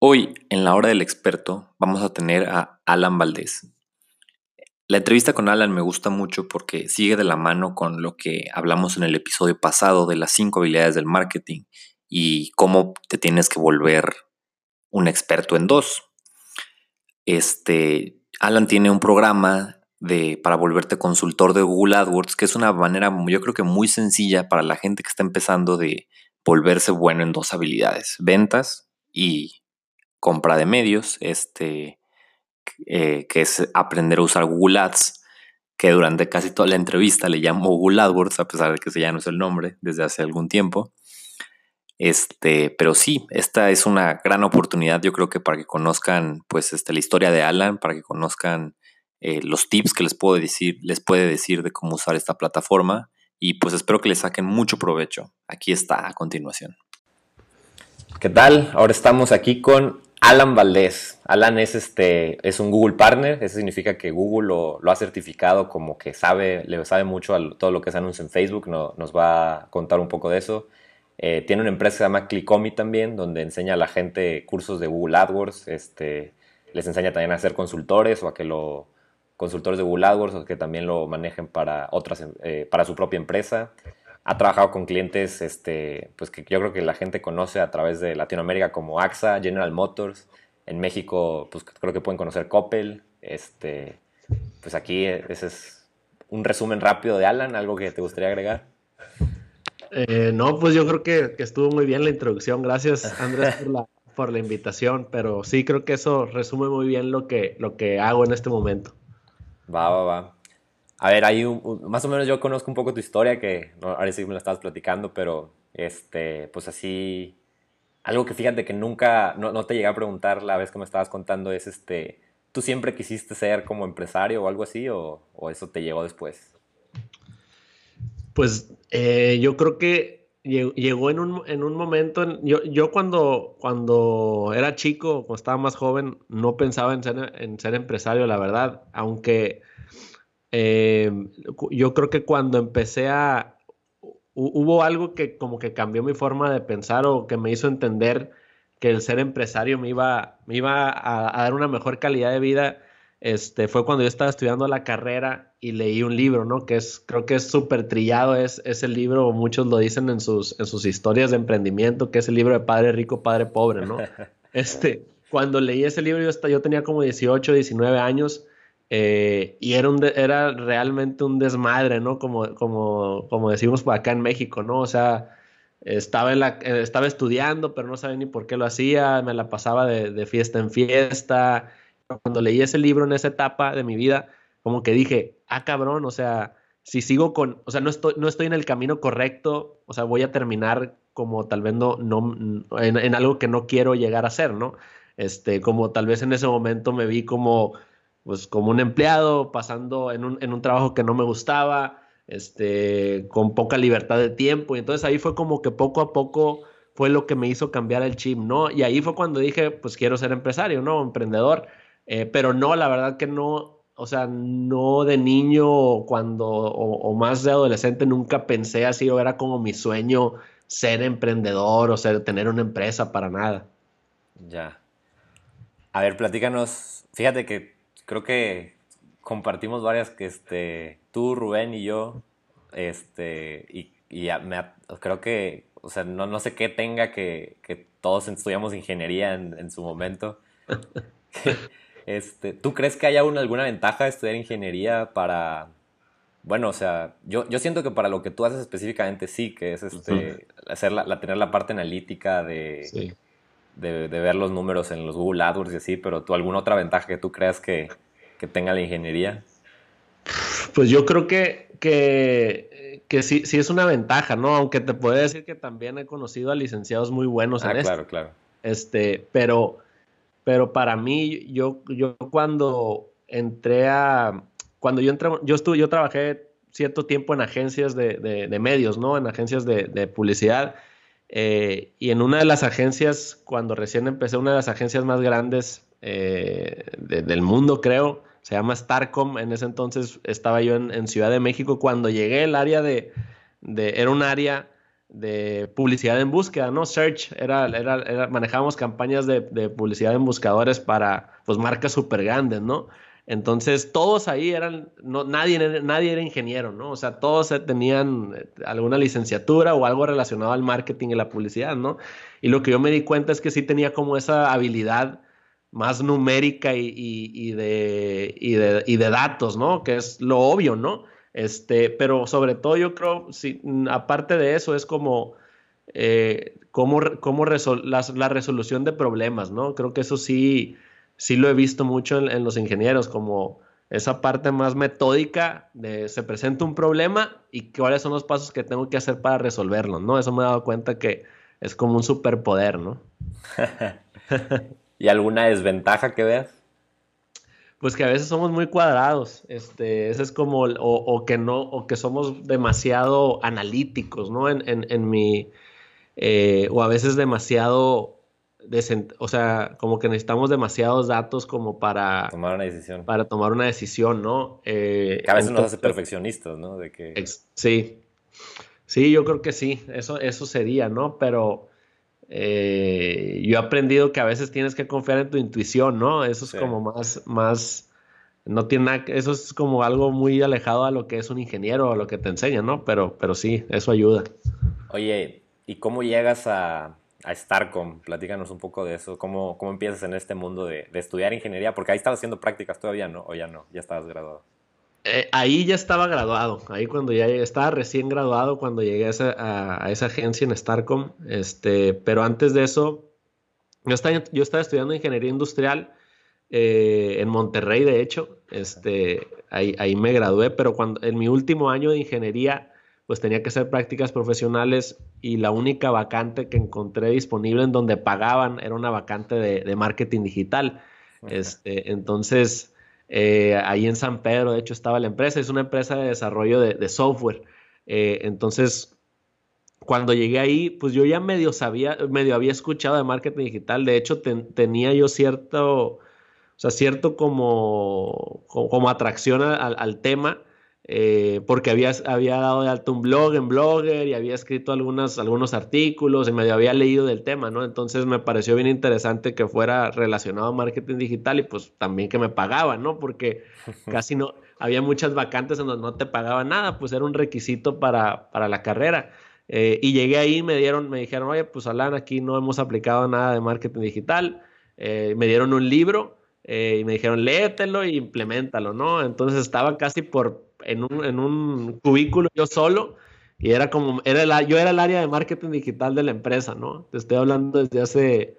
Hoy, en la hora del experto, vamos a tener a Alan Valdés. La entrevista con Alan me gusta mucho porque sigue de la mano con lo que hablamos en el episodio pasado de las cinco habilidades del marketing y cómo te tienes que volver un experto en dos. Este, Alan tiene un programa de, para volverte consultor de Google AdWords, que es una manera, yo creo que muy sencilla para la gente que está empezando de volverse bueno en dos habilidades, ventas y compra de medios, este, eh, que es aprender a usar Google Ads, que durante casi toda la entrevista le llamo Google AdWords, a pesar de que ese ya no es el nombre desde hace algún tiempo. Este, pero sí, esta es una gran oportunidad, yo creo que para que conozcan pues este, la historia de Alan, para que conozcan eh, los tips que les puedo decir, les puede decir de cómo usar esta plataforma y pues espero que le saquen mucho provecho. Aquí está a continuación. ¿Qué tal? Ahora estamos aquí con Alan Valdés. Alan es, este, es un Google Partner, eso significa que Google lo, ha certificado como que sabe, le sabe mucho a todo lo que se anuncia en Facebook, nos va a contar un poco de eso. Eh, tiene una empresa que se llama Clickomi también, donde enseña a la gente cursos de Google AdWords, este, les enseña también a ser consultores o a que lo consultores de Google AdWords o que también lo manejen para otras, eh, para su propia empresa ha trabajado con clientes este, pues que yo creo que la gente conoce a través de Latinoamérica como AXA, General Motors. En México, pues creo que pueden conocer Coppel. Este, pues aquí ese es un resumen rápido de Alan, algo que te gustaría agregar. Eh, no, pues yo creo que, estuvo muy bien la introducción. Gracias, Andrés, por la, por la invitación. Pero sí creo que eso resume muy bien lo que, lo que hago en este momento. Va, va, va. A ver, ahí más o menos yo conozco un poco tu historia, que ahora sí me la estabas platicando, pero este, pues así, algo que fíjate que nunca, no, te llegué a preguntar la vez que me estabas contando es, este, ¿tú siempre quisiste ser como empresario o algo así, o, eso te llegó después? Pues eh, yo creo que llegó en un, en un momento, yo, yo, cuando, cuando era chico, cuando estaba más joven, no pensaba en ser, en ser empresario, la verdad, aunque eh, yo creo que cuando empecé a... Hubo algo que como que cambió mi forma de pensar o que me hizo entender que el ser empresario me iba, me iba a, dar una mejor calidad de vida. Este, fue cuando yo estaba estudiando la carrera y leí un libro, ¿no? Que es, creo que es súper trillado, es, ese libro, muchos lo dicen en sus, en sus historias de emprendimiento, que es el libro de Padre Rico, Padre Pobre, ¿no? Este, cuando leí ese libro yo, yo tenía como 18, 19 años eh, y era, un era realmente un desmadre, ¿no? Como, como, como decimos acá en México, ¿no? O sea, estaba, en la, eh, estaba estudiando, pero no sabía ni por qué lo hacía, me la pasaba de, fiesta en fiesta. Cuando leí ese libro en esa etapa de mi vida, como que dije, ah, cabrón, o sea, si sigo con, o sea, no estoy, no estoy en el camino correcto, o sea, voy a terminar como tal vez no, no en, en algo que no quiero llegar a ser, ¿no? Este, como tal vez en ese momento me vi como pues como un empleado, pasando en un, en un trabajo que no me gustaba, este, con poca libertad de tiempo. Y entonces ahí fue como que poco a poco fue lo que me hizo cambiar el chip, ¿no? Y ahí fue cuando dije, pues quiero ser empresario, ¿no? Emprendedor. Eh, pero no, la verdad que no, o sea, no de niño cuando, o, más de adolescente nunca pensé así, o era como mi sueño ser emprendedor o ser, tener una empresa para nada. Ya. A ver, platícanos, fíjate que creo que compartimos varias que este, tú, Rubén y yo, este, y, me, creo que, o sea, no, no sé qué tenga que, que todos estudiamos ingeniería en, su momento. este, ¿Tú crees que haya alguna ventaja de estudiar ingeniería para, bueno, o sea, yo, yo siento que para lo que tú haces específicamente sí, que es este, hacer la, tener la parte analítica de de, ver los números en los Google AdWords y así, pero tú alguna otra ventaja que tú creas que, tenga la ingeniería? Pues yo creo que, que, que, sí, sí es una ventaja, ¿no? Aunque te puedo decir que también he conocido a licenciados muy buenos en ah, claro, claro. Este, pero, pero para mí, yo, yo cuando entré a, cuando yo entré, yo estuve, yo trabajé cierto tiempo en agencias de, de, medios, ¿no? En agencias de, de publicidad eh, y en una de las agencias, cuando recién empecé, una de las agencias más grandes eh, del mundo, creo, se llama Starcom. En ese entonces estaba yo en, Ciudad de México. Cuando llegué, el área de, era un área de publicidad en búsqueda, ¿no? Search, era, era, manejábamos campañas de, publicidad en buscadores para pues marcas súper grandes, ¿no? Entonces todos ahí eran, no, nadie, nadie era ingeniero, ¿no? O sea, todos tenían alguna licenciatura o algo relacionado al marketing y la publicidad, ¿no? Y lo que yo me di cuenta es que sí tenía como esa habilidad más numérica y, de, de, y de datos, ¿no? Que es lo obvio, ¿no? Este, pero sobre todo yo creo, si, aparte de eso, es como, eh, cómo, la, resolución de problemas, ¿no? Creo que eso sí, sí lo he visto mucho en, los ingenieros, como esa parte más metódica de se presenta un problema y cuáles son los pasos que tengo que hacer para resolverlo, ¿no? Eso me he dado cuenta que es como un superpoder, ¿no? ¿Y alguna desventaja que veas? pues que a veces somos muy cuadrados, este, ese es como, o, que no, o que somos demasiado analíticos, ¿no? En, en, mi, eh, o a veces demasiado, o sea, como que necesitamos demasiados datos como para tomar una decisión. Para tomar una decisión, ¿no? Eh, que a veces nos hace perfeccionistas, ¿no? De que... sí, sí, yo creo que sí, eso, eso sería, ¿no? Pero eh, yo he aprendido que a veces tienes que confiar en tu intuición, ¿no? Eso es como más, más, no tiene nada, eso es como algo muy alejado a lo que es un ingeniero, a lo que te enseña, ¿no? Pero, pero sí, eso ayuda. Oye, ¿y cómo llegas a, a Starcom? Platícanos un poco de eso. ¿Cómo, cómo empiezas en este mundo de, de estudiar ingeniería? Porque ahí estabas haciendo prácticas todavía, ¿no? O ya no, ya estabas graduado. Eh, ahí ya estaba graduado, ahí cuando ya estaba recién graduado cuando llegué a esa, agencia en Starcom, este, pero antes de eso, yo estaba, yo estaba estudiando ingeniería industrial eh, en Monterrey, de hecho, este, ahí, ahí, me gradué, pero cuando, en mi último año de ingeniería, pues tenía que hacer prácticas profesionales y la única vacante que encontré disponible en donde pagaban era una vacante de, de marketing digital. Este, entonces, eh, ahí en San Pedro, de hecho, estaba la empresa. Es una empresa de desarrollo de, software. Eh, entonces, cuando llegué ahí, pues yo ya medio sabía, medio había escuchado de marketing digital. De hecho, tenía yo cierto, o sea, cierto como, como, atracción al tema. Eh, porque había, había dado de alto un blog en Blogger y había escrito algunas, algunos artículos y medio había leído del tema, ¿no? Entonces me pareció bien interesante que fuera relacionado a marketing digital y pues también que me pagaban, ¿no? Porque casi no, había muchas vacantes en donde no te pagaban nada, pues era un requisito para, para la carrera. Eh, y llegué ahí me dieron, me dijeron, oye, pues Alan, aquí no hemos aplicado nada de marketing digital. Eh, me dieron un libro y me dijeron, léetelo y implementalo, ¿no? Entonces estaba casi por en un, en un cubículo yo solo y era como, era la, yo era el área de marketing digital de la empresa, ¿no? Te estoy hablando desde hace,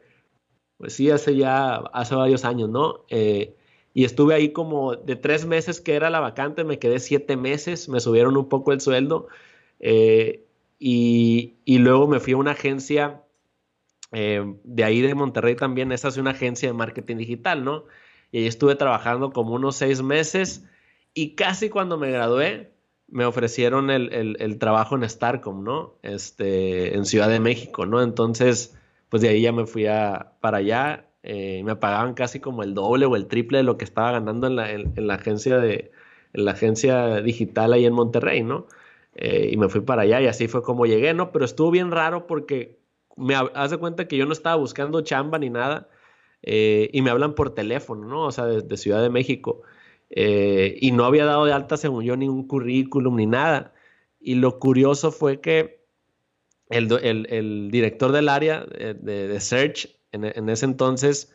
pues sí, hace ya, hace varios años, ¿no? Eh, y estuve ahí como de tres meses que era la vacante, me quedé siete meses, me subieron un poco el sueldo eh, y, y, luego me fui a una agencia eh, de ahí de Monterrey también, esa es una agencia de marketing digital, ¿no? Y ahí estuve trabajando como unos seis meses y casi cuando me gradué, me ofrecieron el, trabajo en Starcom, ¿no? Este, en Ciudad de México, ¿no? Entonces, pues de ahí ya me fui a, para allá. Eh, me pagaban casi como el doble o el triple de lo que estaba ganando en la, en, la agencia de en la agencia digital ahí en Monterrey, ¿no? Eh, y me fui para allá y así fue como llegué, ¿no? Pero estuvo bien raro porque me hace cuenta que yo no estaba buscando chamba ni nada eh, y me hablan por teléfono, ¿no? O sea, desde Ciudad de México. Eh, y no había dado de alta, según yo, ningún currículum ni nada. Y lo curioso fue que el, el, director del área de, de, Search en, en, ese entonces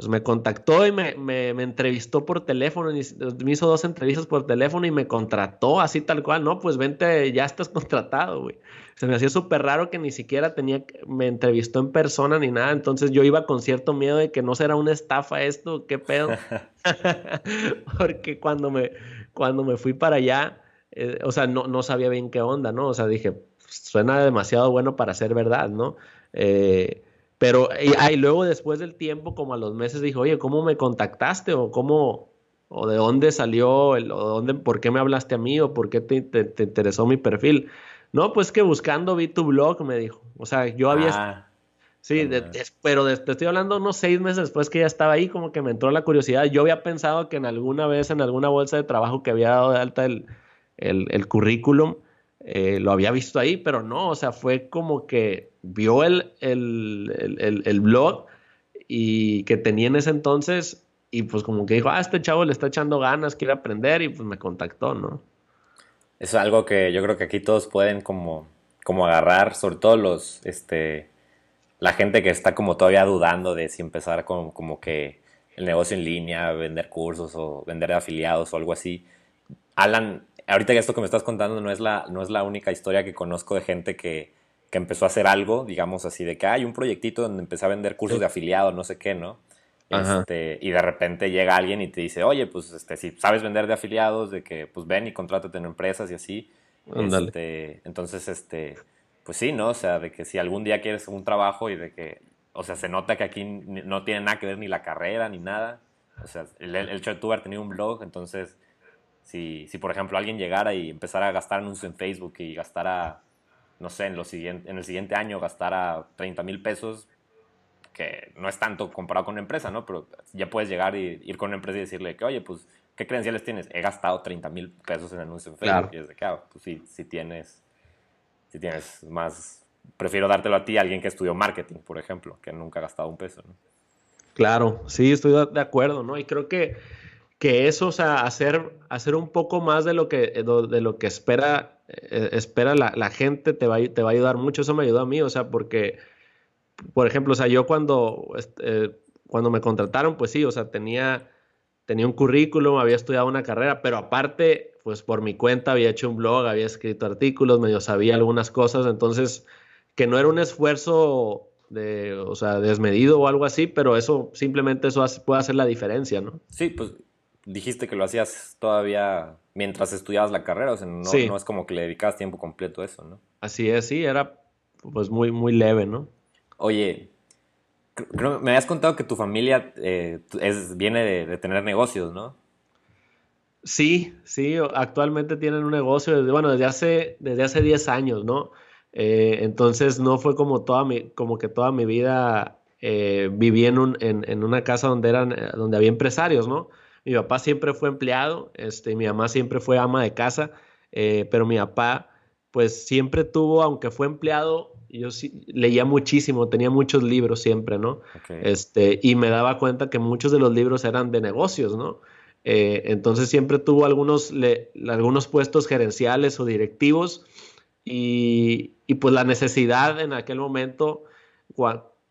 pues me contactó y me, me, me, entrevistó por teléfono, me hizo dos entrevistas por teléfono y me contrató así tal cual, no, pues vente, ya estás contratado, güey. Se me hacía súper raro que ni siquiera tenía, me entrevistó en persona ni nada, entonces yo iba con cierto miedo de que no será una estafa esto, qué pedo. Porque cuando me, cuando me fui para allá, eh, o sea, no, no sabía bien qué onda, ¿no? O sea, dije, suena demasiado bueno para ser verdad, ¿no? Eh, pero, y, luego después del tiempo, como a los meses, dijo, oye, ¿cómo me contactaste? O cómo, o de dónde salió, el, o dónde, por qué me hablaste a mí, o por qué te, interesó mi perfil. No, pues que buscando vi tu blog, me dijo. O sea, yo había... Ah, sí, pero te estoy hablando unos seis meses después que ya estaba ahí, como que me entró la curiosidad. Yo había pensado que en alguna vez, en alguna bolsa de trabajo que había dado de alta el, el, el currículum, eh, lo había visto ahí, pero no, o sea, fue como que vio el, el, blog y que tenía en ese entonces y pues como que dijo, ah, este chavo le está echando ganas, quiere aprender y pues me contactó, ¿no? Es algo que yo creo que aquí todos pueden como, como agarrar, sobre todo los, este, la gente que está como todavía dudando de si empezar con como que el negocio en línea, vender cursos o vender afiliados o algo así. Alan, ahorita esto que me estás contando no es la, no es la única historia que conozco de gente que, que empezó a hacer algo, digamos así, de que hay un proyectito donde empecé a vender cursos de afiliado, no sé qué, ¿no? Este, y de repente llega alguien y te dice, oye, pues este, si sabes vender de afiliados, de que pues ven y contrátate en empresas y así. Este, entonces, este, pues sí, ¿no? O sea, de que si algún día quieres un trabajo y de que, o sea, se nota que aquí no tiene nada que ver ni la carrera ni nada. O sea, el, el hecho de tú haber tenido un blog, entonces si, si, por ejemplo, alguien llegara y empezara a gastar anuncios en Facebook y gastara, no sé, en, lo siguiente, en el siguiente año gastara 30 mil pesos, que no es tanto comparado con una empresa, ¿no? Pero ya puedes llegar y ir con una empresa y decirle que, oye, pues, ¿qué credenciales tienes? He gastado 30 mil pesos en anuncios en Facebook. Y es de que, ah, pues sí, si tienes, si tienes más, prefiero dártelo a ti, a alguien que estudió marketing, por ejemplo, que nunca ha gastado un peso, ¿no? Claro, sí, estoy de acuerdo, ¿no? Y creo que que eso, o sea, hacer, hacer un poco más de lo que, de lo que espera, eh, espera la, gente te va, te va a ayudar mucho. Eso me ayudó a mí, o sea, porque, por ejemplo, o sea, yo cuando, este, cuando me contrataron, pues sí, o sea, tenía, tenía un currículum, había estudiado una carrera, pero aparte, pues por mi cuenta había hecho un blog, había escrito artículos, medio sabía algunas cosas, entonces, que no era un esfuerzo de, o sea, desmedido o algo así, pero eso simplemente eso puede hacer la diferencia, ¿no? Sí, pues dijiste que lo hacías todavía mientras estudiabas la carrera, o sea, no, no es como que le dedicabas tiempo completo a eso, ¿no? Así es, sí, era pues muy, muy leve, ¿no? Oye, creo, me habías contado que tu familia eh, es, viene de, tener negocios, ¿no? Sí, sí, actualmente tienen un negocio desde, bueno, desde hace, desde hace 10 años, ¿no? Eh, entonces no fue como toda mi, como que toda mi vida eh, viví en, un, en, en, una casa donde eran, donde había empresarios, ¿no? Mi papá siempre fue empleado, este, mi mamá siempre fue ama de casa, eh, pero mi papá pues siempre tuvo, aunque fue empleado, yo sí, leía muchísimo, tenía muchos libros siempre, ¿no? Este, y me daba cuenta que muchos de los libros eran de negocios, ¿no? Eh, entonces siempre tuvo algunos, algunos puestos gerenciales o directivos y, y, pues la necesidad en aquel momento,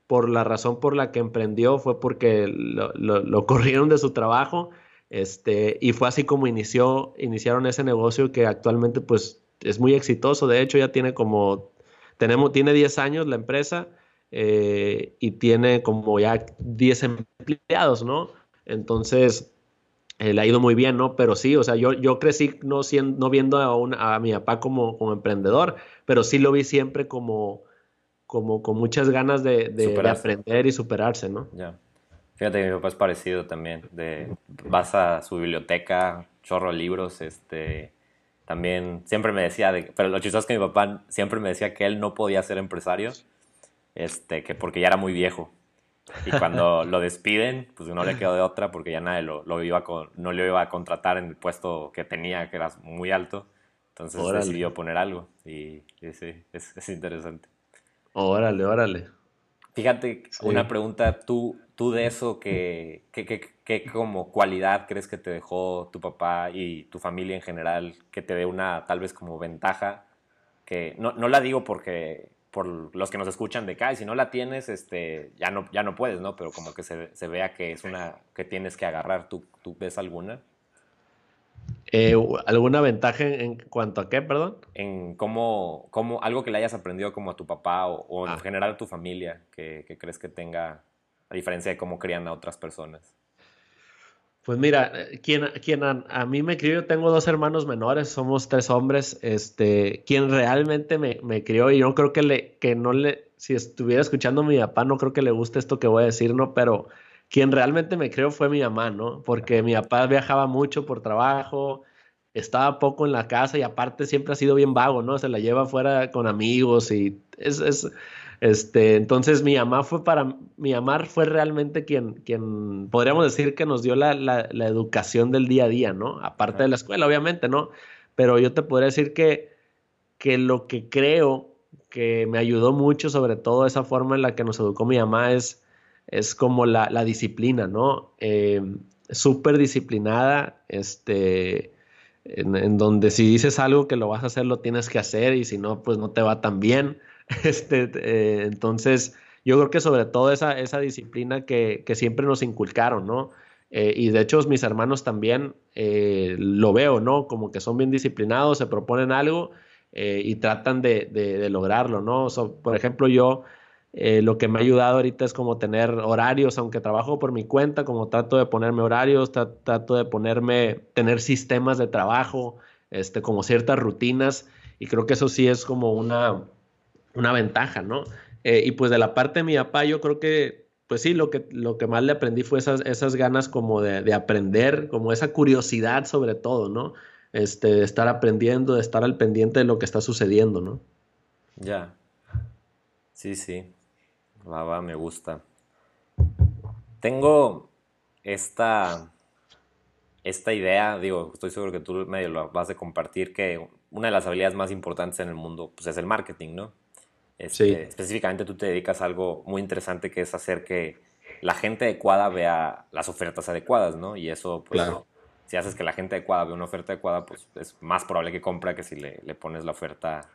por la razón por la que emprendió fue porque lo, corrieron de su trabajo este, y fue así como inició, iniciaron ese negocio que actualmente pues es muy exitoso, de hecho ya tiene como, tenemos, tiene 10 años la empresa eh, y tiene como ya 10 empleados, ¿no? Entonces, eh, le ha ido muy bien, ¿no? Pero sí, o sea, yo, yo crecí no, siendo, no viendo a, a mi papá como, como emprendedor, pero sí lo vi siempre como como con muchas ganas de, aprender y superarse, ¿no? Ya. Fíjate que mi papá es parecido también. De, vas a su biblioteca, chorro libros, este, también siempre me decía, de, pero lo chistoso es que mi papá siempre me decía que él no podía ser empresario, este, que porque ya era muy viejo. Y cuando lo despiden, pues no le quedó de otra porque ya nadie lo, lo iba con, no le iba a contratar en el puesto que tenía, que era muy alto. Entonces decidió poner algo y, sí, es, es interesante. Órale, órale. Fíjate, una pregunta, tú, tú de eso, ¿qué, qué, como cualidad crees que te dejó tu papá y tu familia en general, que te dé una tal vez como ventaja? Que no, no la digo porque por los que nos escuchan de acá, y si no la tienes, este, ya no, ya no puedes, ¿no? Pero como que se, se vea que es una que tienes que agarrar. ¿Tú, tú ves alguna? Eh, ¿Alguna ventaja en, cuanto a qué, perdón? En cómo, cómo, algo que le hayas aprendido como a tu papá o, en ah. general a tu familia, que, crees que tenga, a diferencia de cómo crían a otras personas. Pues mira, eh, quien, quien a, mí me crió, yo tengo dos hermanos menores, somos tres hombres, este, quien realmente me, me crió y yo creo que, le, que no le, si estuviera escuchando a mi papá, no creo que le guste esto que voy a decir, ¿no? Pero quien realmente me creó fue mi mamá, ¿no? Porque mi papá viajaba mucho por trabajo, estaba poco en la casa y aparte siempre ha sido bien vago, ¿no? Se la lleva afuera con amigos y es, es este, entonces mi mamá fue para, mi mamá fue realmente quien, quien podríamos decir que nos dio la, la, la educación del día a día, ¿no? Aparte de la escuela, obviamente, ¿no? Pero yo te podría decir que que lo que creo que me ayudó mucho, sobre todo esa forma en la que nos educó mi mamá, es, es como la, disciplina, ¿no? Eh, Súper disciplinada, este, en, donde si dices algo que lo vas a hacer, lo tienes que hacer y si no, pues no te va tan bien. Este, eh, entonces, yo creo que sobre todo esa, esa disciplina que, que siempre nos inculcaron, ¿no? Eh, y de hecho mis hermanos también eh, lo veo, ¿no? Como que son bien disciplinados, se proponen algo y tratan de, lograrlo, ¿no? por ejemplo, yo lo que me ha ayudado ahorita es como tener horarios, aunque trabajo por mi cuenta, como trato de ponerme horarios, trato de ponerme, tener sistemas de trabajo, este, como ciertas rutinas, y creo que eso sí es como una, una ventaja, ¿no? y pues de la parte de mi papá, yo creo que pues sí, lo que, lo que más le aprendí fue esas, esas ganas como de, aprender, como esa curiosidad sobre todo, ¿no? Este, de estar aprendiendo, de estar al pendiente de lo que está sucediendo, ¿no? Ya. Sí, sí. Va, va, me gusta. Tengo esta, esta idea, digo, estoy seguro que tú medio lo vas a compartir, que una de las habilidades más importantes en el mundo pues, es el marketing, ¿no? Este, específicamente tú te dedicas a algo muy interesante que es hacer que la gente adecuada vea las ofertas adecuadas, ¿no? Y eso, pues, claro. si haces que la gente adecuada vea una oferta adecuada, pues es más probable que compre que si le, le pones la oferta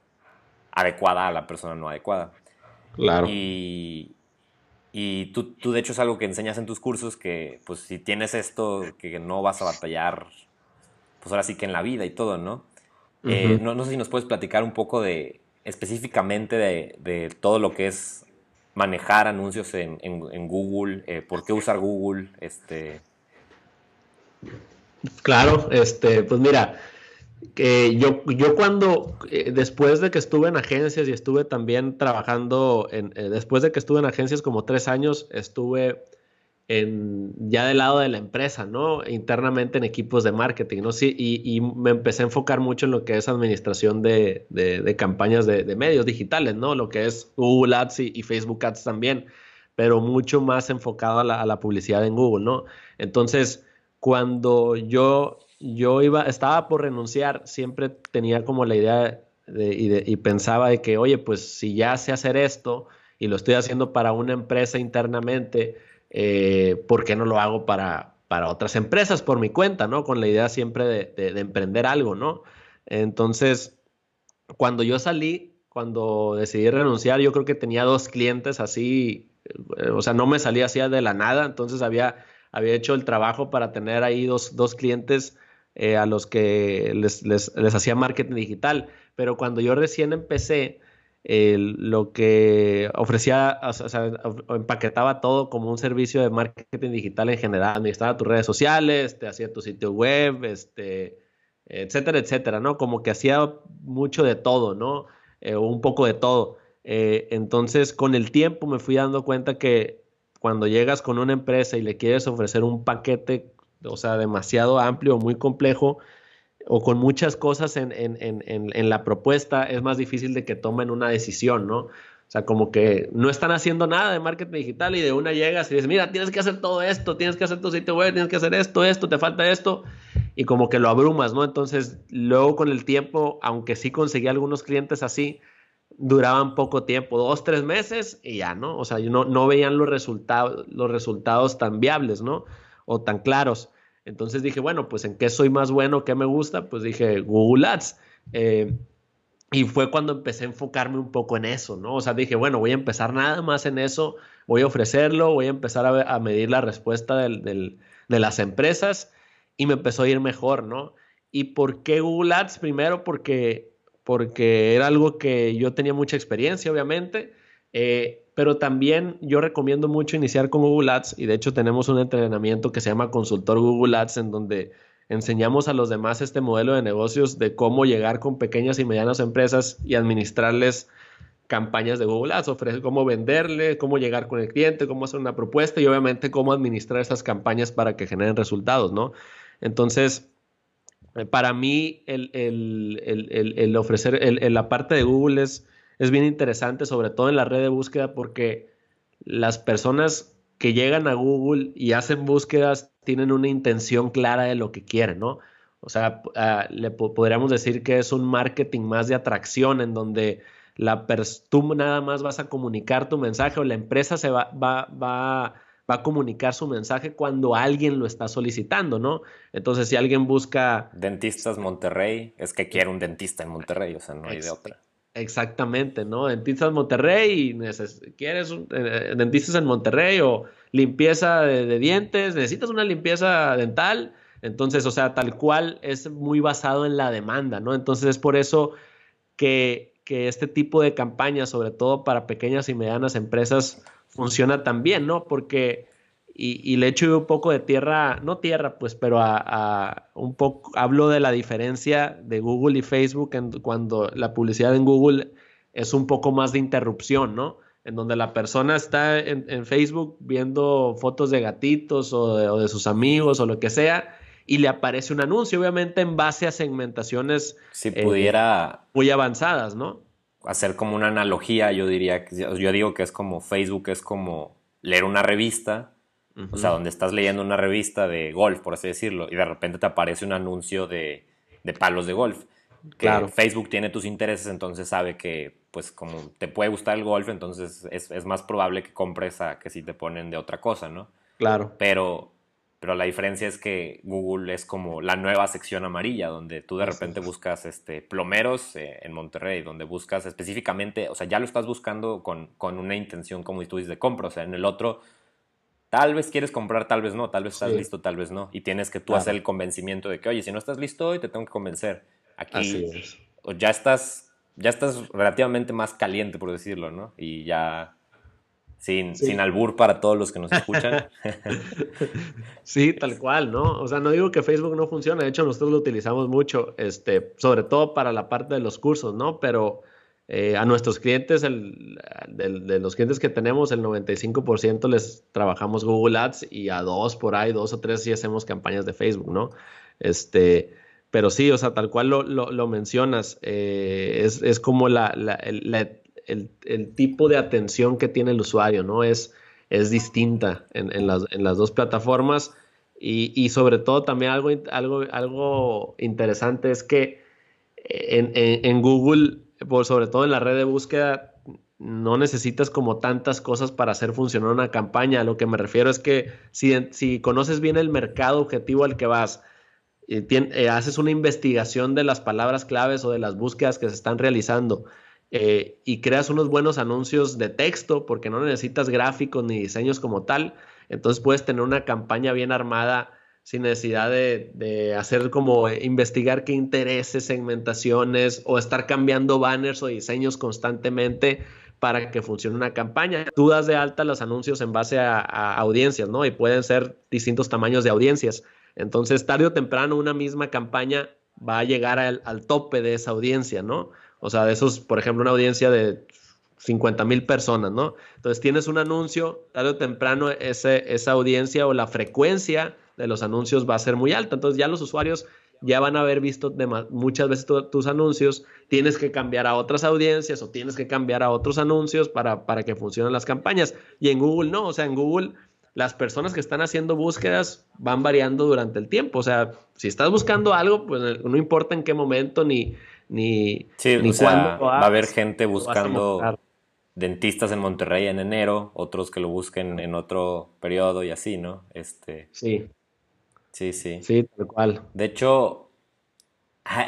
adecuada a la persona no adecuada. Claro. Y, y tú, tú, de hecho, es algo que enseñas en tus cursos, que pues si tienes esto, que no vas a batallar, pues ahora sí que en la vida y todo, ¿no? Eh, no, no sé si nos puedes platicar un poco de, específicamente de, todo lo que es manejar anuncios en, Google, eh, por qué usar Google, este... Claro, este, pues mira, que yo, yo cuando, eh, después de que estuve en agencias y estuve también trabajando, eh, después de que estuve en agencias como tres años, estuve en, ya del lado de la empresa, ¿no? Internamente en equipos de marketing, ¿no? Sí, y, me empecé a enfocar mucho en lo que es administración de, campañas de, medios digitales, ¿no? Lo que es Google Ads y, Facebook Ads también, pero mucho más enfocado a la, publicidad en Google, ¿no? Entonces, cuando yo, yo iba, estaba por renunciar, siempre tenía como la idea y, y pensaba de que, oye, pues si ya sé hacer esto y lo estoy haciendo para una empresa internamente, eh, ¿por qué no lo hago para, para otras empresas por mi cuenta, ¿no? Con la idea siempre de, emprender algo, ¿no? Entonces, cuando yo salí, cuando decidí renunciar, yo creo que tenía dos clientes así, eh, o sea, no me salía así de la nada, entonces había, había hecho el trabajo para tener ahí dos, dos clientes eh, a los que les, les, les hacía marketing digital, pero cuando yo recién empecé, lo que ofrecía, o empaquetaba todo como un servicio de marketing digital en general, administraba tus redes sociales, te hacía tu sitio web, este, etcétera, etcétera, ¿no? Como que hacía mucho de todo, ¿no? Eh, un poco de todo. Eh, entonces, con el tiempo me fui dando cuenta que cuando llegas con una empresa y le quieres ofrecer un paquete, o sea, demasiado amplio, muy complejo, o con muchas cosas en, en, en, en, la propuesta, es más difícil de que tomen una decisión, ¿no? O sea, como que no están haciendo nada de marketing digital y de una llegas y dices, mira, tienes que hacer todo esto, tienes que hacer tu sitio web, tienes que hacer esto, esto, te falta esto, y como que lo abrumas, ¿no? Entonces, luego con el tiempo, aunque sí conseguí algunos clientes así, duraban poco tiempo, dos, tres meses y ya, ¿no? O sea, no, no veían los resultados, los resultados tan viables, ¿no? O tan claros. Entonces dije, bueno, pues en qué soy más bueno, qué me gusta, pues dije Google Ads. Eh, y fue cuando empecé a enfocarme un poco en eso, ¿no? O sea, dije, bueno, voy a empezar nada más en eso, voy a ofrecerlo, voy a empezar a, medir la respuesta de las empresas y me empezó a ir mejor, ¿no? ¿Y por qué Google Ads? Primero porque, porque era algo que yo tenía mucha experiencia, obviamente. Eh, pero también yo recomiendo mucho iniciar con Google Ads y de hecho tenemos un entrenamiento que se llama Consultor Google Ads en donde enseñamos a los demás este modelo de negocios de cómo llegar con pequeñas y medianas empresas y administrarles campañas de Google Ads, ofrecer cómo venderle, cómo llegar con el cliente, cómo hacer una propuesta y obviamente cómo administrar esas campañas para que generen resultados, ¿no? Entonces, eh, para mí el, el ofrecer la parte de Google es es bien interesante, sobre todo en la red de búsqueda, porque las personas que llegan a Google y hacen búsquedas tienen una intención clara de lo que quieren, ¿no? O sea, ah, le podríamos decir que es un marketing más de atracción en donde la tú nada más vas a comunicar tu mensaje o la empresa se va, va, va, va a comunicar su mensaje cuando alguien lo está solicitando, ¿no? Entonces, si alguien busca... Dentistas Monterrey, es que quiere un dentista en Monterrey, o sea, no hay de otra. Exactamente, ¿no? Dentistas Monterrey, quieres un, eh, dentistas en Monterrey o limpieza de, dientes, necesitas una limpieza dental, entonces, o sea, tal cual es muy basado en la demanda, ¿no? Entonces es por eso que, que este tipo de campañas, sobre todo para pequeñas y medianas empresas, funciona tan bien, ¿no? Porque y, le echo un poco de tierra, no tierra, pues, pero a, un poco, hablo de la diferencia de Google y Facebook en, cuando la publicidad en Google es un poco más de interrupción, ¿no? En donde la persona está en, Facebook viendo fotos de gatitos o de, sus amigos o lo que sea, y le aparece un anuncio, obviamente en base a segmentaciones si pudiera eh, muy avanzadas, ¿no? Hacer como una analogía, yo diría, yo digo que es como Facebook, es como leer una revista o sea, donde estás leyendo una revista de golf, por así decirlo, y de repente te aparece un anuncio de, palos de golf. claro. Facebook tiene tus intereses, entonces sabe que, pues, como te puede gustar el golf, entonces es, más probable que compres a que si te ponen de otra cosa, ¿no? Claro. Pero, pero la diferencia es que Google es como la nueva sección amarilla, donde tú de repente buscas este, plomeros eh, en Monterrey, donde buscas específicamente, o sea, ya lo estás buscando con, con una intención, como tú dices, de compra. O sea, en el otro Tal vez quieres comprar, tal vez no, tal vez estás listo, tal vez no. Y tienes que tú hacer el convencimiento de que, oye, si no estás listo hoy, te tengo que convencer. Aquí ya estás, ya estás relativamente más caliente, por decirlo, ¿no? Y ya sin, sin albur para todos los que nos escuchan. sí, tal cual, ¿no? O sea, no digo que Facebook no funcione, de hecho nosotros lo utilizamos mucho, este, sobre todo para la parte de los cursos, ¿no? Pero eh, a nuestros clientes, el, de, los clientes que tenemos, el 95% les trabajamos Google Ads y a dos por ahí, dos o tres sí hacemos campañas de Facebook, ¿no? Este, pero sí, o sea, tal cual lo, lo, mencionas, eh, es, es, como la, el, el, tipo de atención que tiene el usuario, ¿no? Es, es distinta en, en, las, en las dos plataformas y, y, sobre todo también algo, algo, algo interesante es que en, en Google sobre todo en la red de búsqueda, no necesitas como tantas cosas para hacer funcionar una campaña. Lo que me refiero es que si, si conoces bien el mercado objetivo al que vas, y eh, haces una investigación de las palabras claves o de las búsquedas que se están realizando eh, y creas unos buenos anuncios de texto, porque no necesitas gráficos ni diseños como tal, entonces puedes tener una campaña bien armada sin necesidad de, hacer como investigar qué intereses, segmentaciones o estar cambiando banners o diseños constantemente para que funcione una campaña. Tú das de alta los anuncios en base a, audiencias, ¿no? Y pueden ser distintos tamaños de audiencias. Entonces, tarde o temprano, una misma campaña va a llegar al, tope de esa audiencia, ¿no? O sea, de esos, por ejemplo, una audiencia de 50 mil personas, ¿no? Entonces, tienes un anuncio, tarde o temprano, ese, esa audiencia o la frecuencia de los anuncios va a ser muy alta. Entonces ya los usuarios ya van a haber visto muchas veces tus anuncios, tienes que cambiar a otras audiencias o tienes que cambiar a otros anuncios para, para que funcionen las campañas. Y en Google no, o sea, en Google las personas que están haciendo búsquedas van variando durante el tiempo. O sea, si estás buscando algo, pues eh, no importa en qué momento ni, ni, ni cuándo. va a haber gente buscando dentistas en Monterrey en enero, otros que lo busquen en otro periodo y así, ¿no? Este, sí. Sí, sí. Sí, tal cual. De hecho,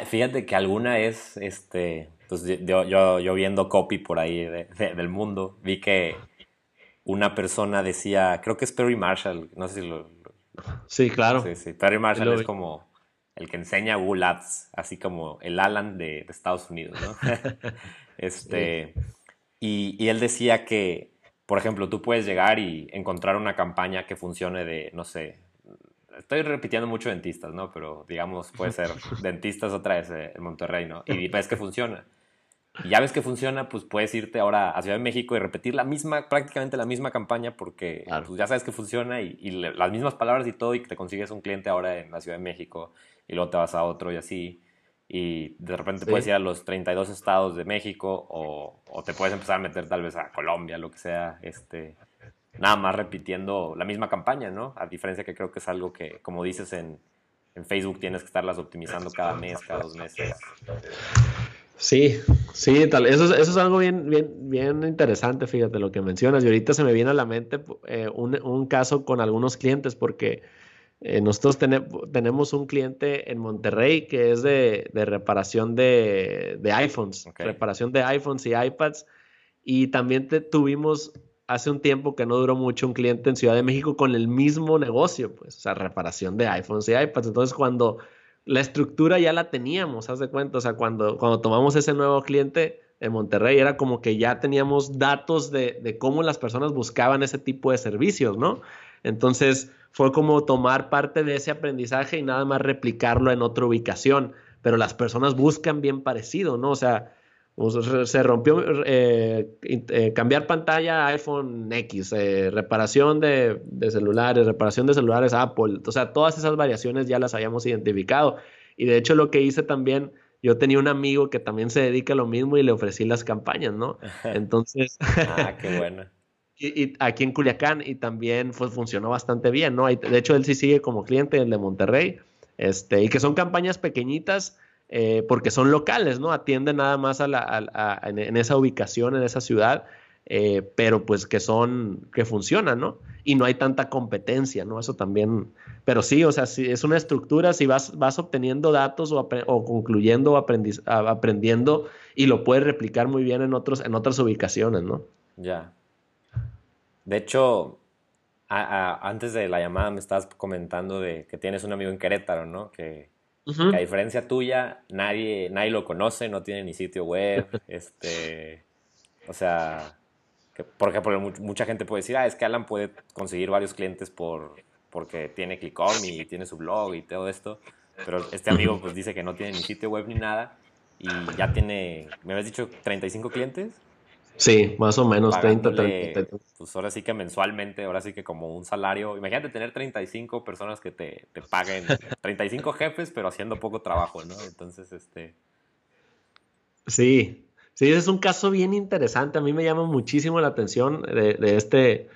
fíjate que alguna es, este, pues yo, yo, viendo copy por ahí del mundo, vi que una persona decía, creo que es Perry Marshall, no sé si lo... sí, claro. Sí, sí. Perry Marshall es como el que enseña Google Ads, así como el Alan de, Estados Unidos, ¿no? este, y, y él decía que, por ejemplo, tú puedes llegar y encontrar una campaña que funcione de, no sé, estoy repitiendo mucho dentistas, ¿no? Pero digamos, puede ser dentistas otra vez eh, en Monterrey, ¿no? Y ves que funciona. Y ya ves que funciona, pues puedes irte ahora a Ciudad de México y repetir la misma, prácticamente la misma campaña porque pues, ya sabes que funciona y, las mismas palabras y todo y te consigues un cliente ahora en la Ciudad de México y luego te vas a otro y así. Y de repente puedes ir a los 32 estados de México o, o, te puedes empezar a meter tal vez a Colombia, lo que sea. Este, nada más repitiendo la misma campaña, ¿no? A diferencia que creo que es algo que, como dices, en, en Facebook tienes que estarlas optimizando cada mes, cada dos meses. Sí, sí, tal. Eso, es, eso es algo bien, bien, bien interesante, fíjate lo que mencionas. Y ahorita se me viene a la mente eh, un, un, caso con algunos clientes, porque eh, nosotros tenemos un cliente en Monterrey que es de, de reparación de, de iPhones, reparación de iPhones y iPads. Y también te, tuvimos hace un tiempo que no duró mucho un cliente en Ciudad de México con el mismo negocio, pues, o sea, reparación de iPhones y iPads. Entonces, cuando la estructura ya la teníamos, haz de cuenta, o sea, cuando, cuando tomamos ese nuevo cliente en Monterrey, era como que ya teníamos datos de, de cómo las personas buscaban ese tipo de servicios, ¿no? Entonces, fue como tomar parte de ese aprendizaje y nada más replicarlo en otra ubicación, pero las personas buscan bien parecido, ¿no? O sea, se rompió, eh, eh, cambiar pantalla iPhone X, eh, reparación de, celulares, reparación de celulares Apple, o sea, todas esas variaciones ya las habíamos identificado. Y de hecho lo que hice también, yo tenía un amigo que también se dedica a lo mismo y le ofrecí las campañas, ¿no? Entonces... ah, qué bueno. Y, aquí en Culiacán y también funcionó bastante bien, ¿no? de hecho, él sí sigue como cliente, el de Monterrey, este, y que son campañas pequeñitas, eh, porque son locales, ¿no? Atienden nada más a la, en, esa ubicación, en esa ciudad, eh, pero pues que son, que funcionan, ¿no? Y no hay tanta competencia, ¿no? Eso también, pero sí, o sea, si es una estructura, si vas, vas obteniendo datos o, concluyendo o aprendiendo y lo puedes replicar muy bien en, otros, en otras ubicaciones, ¿no? Ya. De hecho, antes de la llamada me estabas comentando de que tienes un amigo en Querétaro, ¿no? Que, a diferencia tuya, nadie, nadie lo conoce, no tiene ni sitio web, este, o sea, que, porque, mucha gente puede decir, ah, es que Alan puede conseguir varios clientes por, porque tiene ClickOn y tiene su blog y todo esto, pero este amigo pues dice que no tiene ni sitio web ni nada y ya tiene, ¿me habías dicho 35 clientes? Sí, más o menos 30, 30, Pues ahora sí que mensualmente, ahora sí que como un salario. Imagínate tener 35 personas que te, te paguen, 35 jefes, pero haciendo poco trabajo, ¿no? Entonces, este. Sí, sí, ese es un caso bien interesante. A mí me llama muchísimo la atención de, de este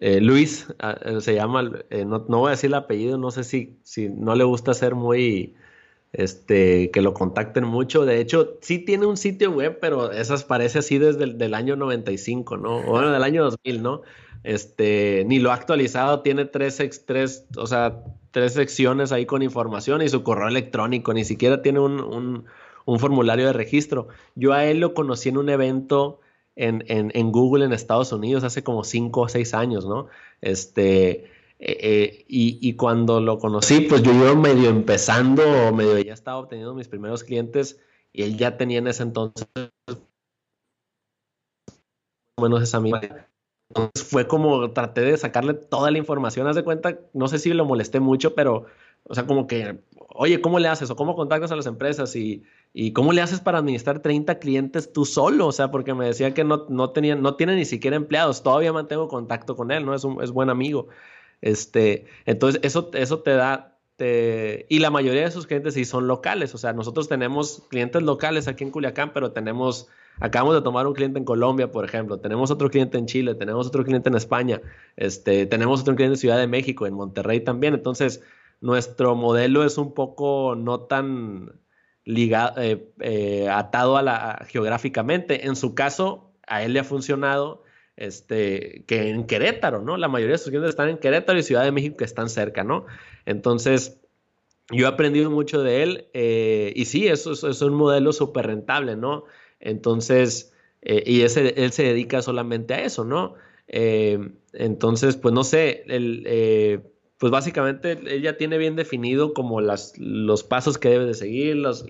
eh, Luis, ah, se llama, eh, no, no, voy a decir el apellido, no sé si, si no le gusta ser muy este, que lo contacten mucho. De hecho, sí tiene un sitio web, pero esas parece así desde el año 95, ¿no? O bueno, del año 2000, ¿no? Este, ni lo ha actualizado, tiene tres, tres, o sea, tres secciones ahí con información y su correo electrónico, ni siquiera tiene un, un, un formulario de registro. Yo a él lo conocí en un evento en, en, en Google en Estados Unidos hace como cinco o seis años, ¿no? Este, eh, eh, y, cuando lo conocí, pues yo iba medio empezando, o medio ya estaba obteniendo mis primeros clientes y él ya tenía en ese entonces menos esa misma. Entonces fue como traté de sacarle toda la información, haz de cuenta, no sé si lo molesté mucho, pero, o sea, como que, oye, ¿cómo le haces? ¿O cómo contactas a las empresas? ¿Y, y cómo le haces para administrar 30 clientes tú solo? O sea, porque me decía que no, no, tenía, no tiene ni siquiera empleados, todavía mantengo contacto con él, ¿no? Es, un, es buen amigo. Este, entonces, eso, te da, y la mayoría de sus clientes sí son locales, o sea, nosotros tenemos clientes locales aquí en Culiacán, pero tenemos, acabamos de tomar un cliente en Colombia, por ejemplo, tenemos otro cliente en Chile, tenemos otro cliente en España, este, tenemos otro cliente en Ciudad de México, en Monterrey también, entonces nuestro modelo es un poco no tan ligado, eh, eh, atado a la, geográficamente. En su caso, a él le ha funcionado este, que en Querétaro, ¿no? La mayoría de sus clientes están en Querétaro y Ciudad de México que están cerca, ¿no? Entonces, yo he aprendido mucho de él eh, y sí, eso, es un modelo súper rentable, ¿no? Entonces, eh, y ese, él se dedica solamente a eso, ¿no? Eh, entonces, pues no sé, pues básicamente él ya tiene bien definido como las, los pasos que debe de seguir. Los,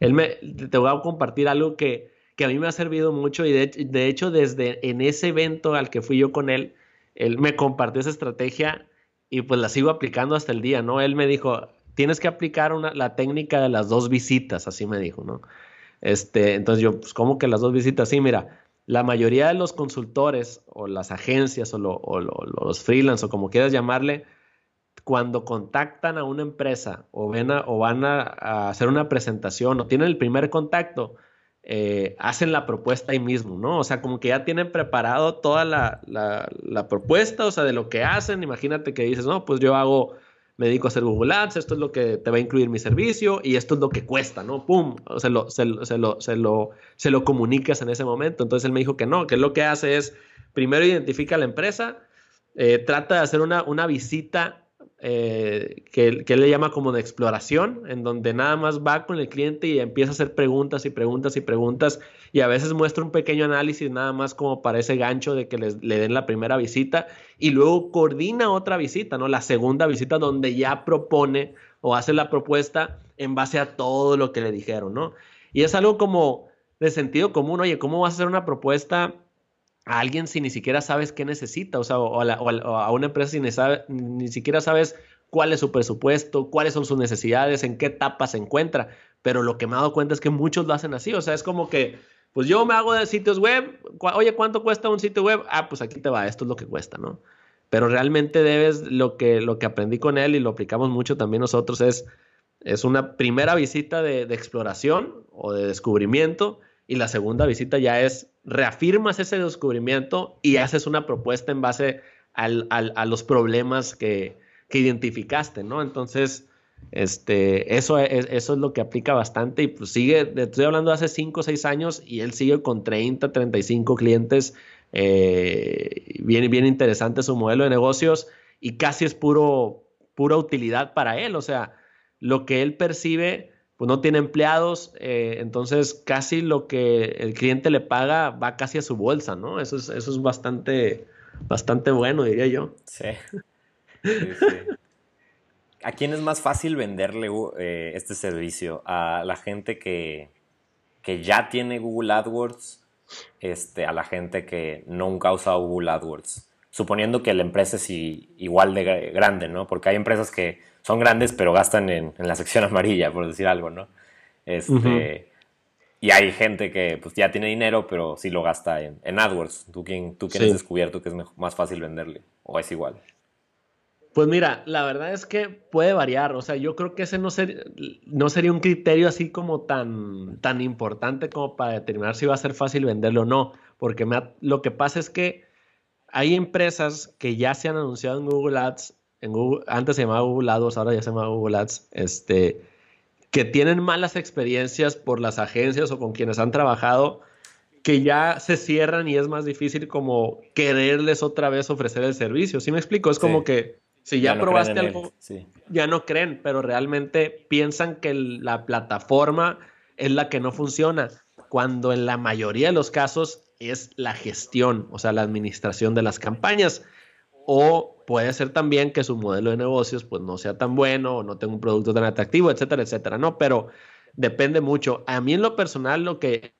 él me, te voy a compartir algo que, que a mí me ha servido mucho y de, hecho desde en ese evento al que fui yo con él, él me compartió esa estrategia y pues la sigo aplicando hasta el día, ¿no? Él me dijo, tienes que aplicar una, la técnica de las dos visitas, así me dijo, ¿no? Este, entonces yo, pues, ¿cómo que las dos visitas? Sí, mira, la mayoría de los consultores o las agencias o, los freelance o como quieras llamarle, cuando contactan a una empresa o, ven o van a, hacer una presentación o tienen el primer contacto, eh, hacen la propuesta ahí mismo, ¿no? O sea, como que ya tienen preparado toda la, propuesta, o sea, de lo que hacen. Imagínate que dices, no, pues yo hago me dedico a hacer Google Ads, esto es lo que te va a incluir mi servicio y esto es lo que cuesta, ¿no? ¡Pum! Se lo, se, lo, se, lo, se, lo, comunicas en ese momento. Entonces él me dijo que no, que lo que hace es, primero identifica la empresa, eh, trata de hacer una, una visita eh, que, él le llama como de exploración, en donde nada más va con el cliente y empieza a hacer preguntas y preguntas y preguntas y a veces muestra un pequeño análisis nada más como para ese gancho de que les, le den la primera visita y luego coordina otra visita, ¿no? La segunda visita donde ya propone o hace la propuesta en base a todo lo que le dijeron, ¿no? Y es algo como de sentido común, oye, ¿cómo vas a hacer una propuesta a alguien si ni siquiera sabes qué necesita, o sea, o a, una empresa si ni, siquiera sabes cuál es su presupuesto, cuáles son sus necesidades, en qué etapa se encuentra. Pero lo que me he dado cuenta es que muchos lo hacen así, o sea, es como que, pues yo me hago de sitios web, oye, ¿cuánto cuesta un sitio web? Ah, pues aquí te va, esto es lo que cuesta, ¿no? Pero realmente debes, lo que, lo que aprendí con él y lo aplicamos mucho también nosotros es, es una primera visita de exploración o de descubrimiento y la segunda visita ya es reafirmas ese descubrimiento y haces una propuesta en base al, a los problemas que, que, identificaste, ¿no? Entonces, este, eso, es, eso es lo que aplica bastante y pues sigue, estoy hablando de hace 5 o 6 años y él sigue con 30, 35 clientes, eh, bien, bien interesante su modelo de negocios y casi es puro, pura utilidad para él, o sea, lo que él percibe pues no tiene empleados, eh, entonces casi lo que el cliente le paga va casi a su bolsa, ¿no? Eso es, eso es bastante, bastante bueno, diría yo. Sí. ¿A quién es más fácil venderle eh, este servicio? ¿A la gente que, que, ya tiene Google AdWords? Este, ¿A la gente que nunca ha usado Google AdWords? Suponiendo que la empresa es igual de grande, ¿no? Porque hay empresas que son grandes, pero gastan en, la sección amarilla, por decir algo, ¿no? Este, Y hay gente que pues, ya tiene dinero, pero sí lo gasta en, AdWords. ¿Tú quién, tú quién has descubierto que es más fácil venderle? ¿O es igual? Pues mira, la verdad es que puede variar. O sea, yo creo que ese no, no sería un criterio así como tan, tan importante como para determinar si va a ser fácil venderlo o no. Porque lo que pasa es que hay empresas que ya se han anunciado en Google Ads antes se llamaba Google AdWords, ahora ya se llama Google Ads, este, que tienen malas experiencias por las agencias o con quienes han trabajado, que ya se cierran y es más difícil como quererles otra vez ofrecer el servicio. ¿Sí me explico? Es como que si ya, probaste algo, ya no creen, pero realmente piensan que la plataforma es la que no funciona, cuando en la mayoría de los casos es la gestión, o sea, la administración de las campañas. O puede ser también que su modelo de negocios pues no sea tan bueno o no tenga un producto tan atractivo, etcétera, etcétera, ¿no? Pero depende mucho. A mí en lo personal lo que,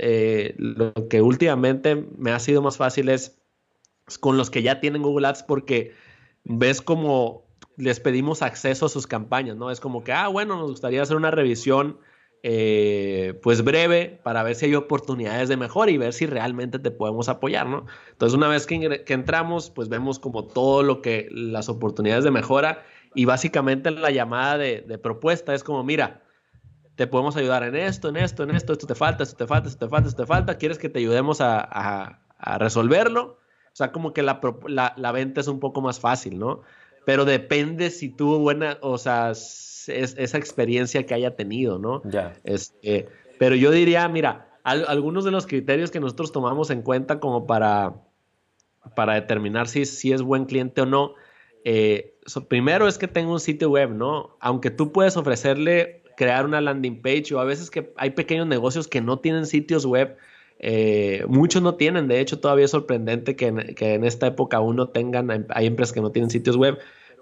eh, lo que últimamente me ha sido más fácil es con los que ya tienen Google Ads porque ves como les pedimos acceso a sus campañas, ¿no? Es como que, ah, bueno, nos gustaría hacer una revisión eh, pues breve para ver si hay oportunidades de mejora y ver si realmente te podemos apoyar, ¿no? Entonces una vez que, entramos, pues vemos como todo lo que las oportunidades de mejora y básicamente la llamada de, propuesta es como, mira, te podemos ayudar en esto, en esto, en esto, esto te falta, esto te falta, esto te falta, esto te falta, ¿quieres que te ayudemos a, resolverlo? O sea, como que la, la, venta es un poco más fácil, ¿no? Pero depende si tuvo buena, o sea, esa experiencia que haya tenido, ¿no? Ya. Este, pero yo diría, mira, algunos de los criterios que nosotros tomamos en cuenta como para, para determinar si, si es buen cliente o no, eh, primero es que tenga un sitio web, ¿no? Aunque tú puedes ofrecerle crear una landing page o a veces que hay pequeños negocios que no tienen sitios web, eh, muchos no tienen, de hecho todavía es sorprendente que en, que en esta época aún no tengan, hay empresas que no tienen sitios web,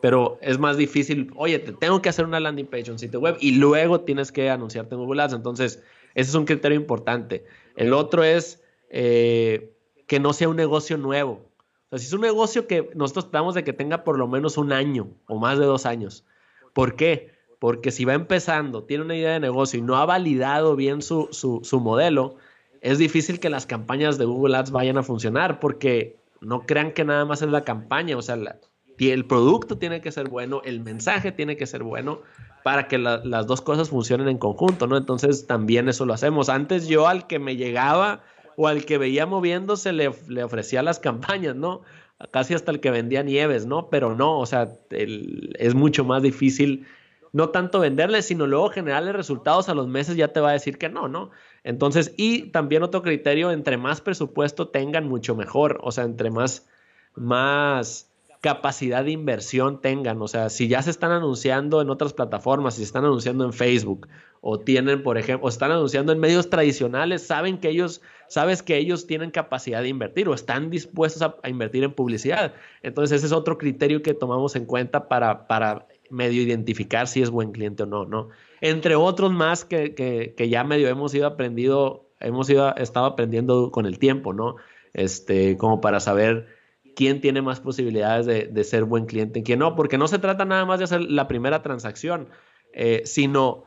pero es más difícil, oye, te tengo que hacer una landing page, un sitio web y luego tienes que anunciarte en Google Ads. Entonces, ese es un criterio importante. El otro es eh, que no sea un negocio nuevo. O sea, si es un negocio que nosotros tratamos de que tenga por lo menos un año o más de dos años. ¿Por qué? Porque si va empezando, tiene una idea de negocio y no ha validado bien su, su, su modelo, es difícil que las campañas de Google Ads vayan a funcionar porque no crean que nada más es la campaña, o sea, la, el producto tiene que ser bueno, el mensaje tiene que ser bueno para que las dos cosas funcionen en conjunto, ¿no? Entonces también eso lo hacemos. Antes yo al que me llegaba o al que veía moviéndose le, le ofrecía las campañas, ¿no? casi hasta el que vendía nieves, ¿no? Pero no, o sea, es mucho más difícil no tanto venderle, sino luego generarle resultados a los meses ya te va a decir que no, ¿no? Entonces, y también otro criterio, entre más presupuesto tengan, mucho mejor, o sea, entre más, más capacidad de inversión tengan, o sea, si ya se están anunciando en otras plataformas, si se están anunciando en Facebook o tienen, por ejemplo, o están anunciando en medios tradicionales, saben que ellos, sabes que ellos tienen capacidad de invertir o están dispuestos a, invertir en publicidad. Entonces, ese es otro criterio que tomamos en cuenta para, para medio identificar si es buen cliente o no, ¿no? Entre otros más que, que, ya medio hemos ido aprendido, hemos ido, estado aprendiendo con el tiempo, ¿no? Este, como para saber quién tiene más posibilidades de, ser buen cliente y quién no, porque no se trata nada más de hacer la primera transacción, eh, sino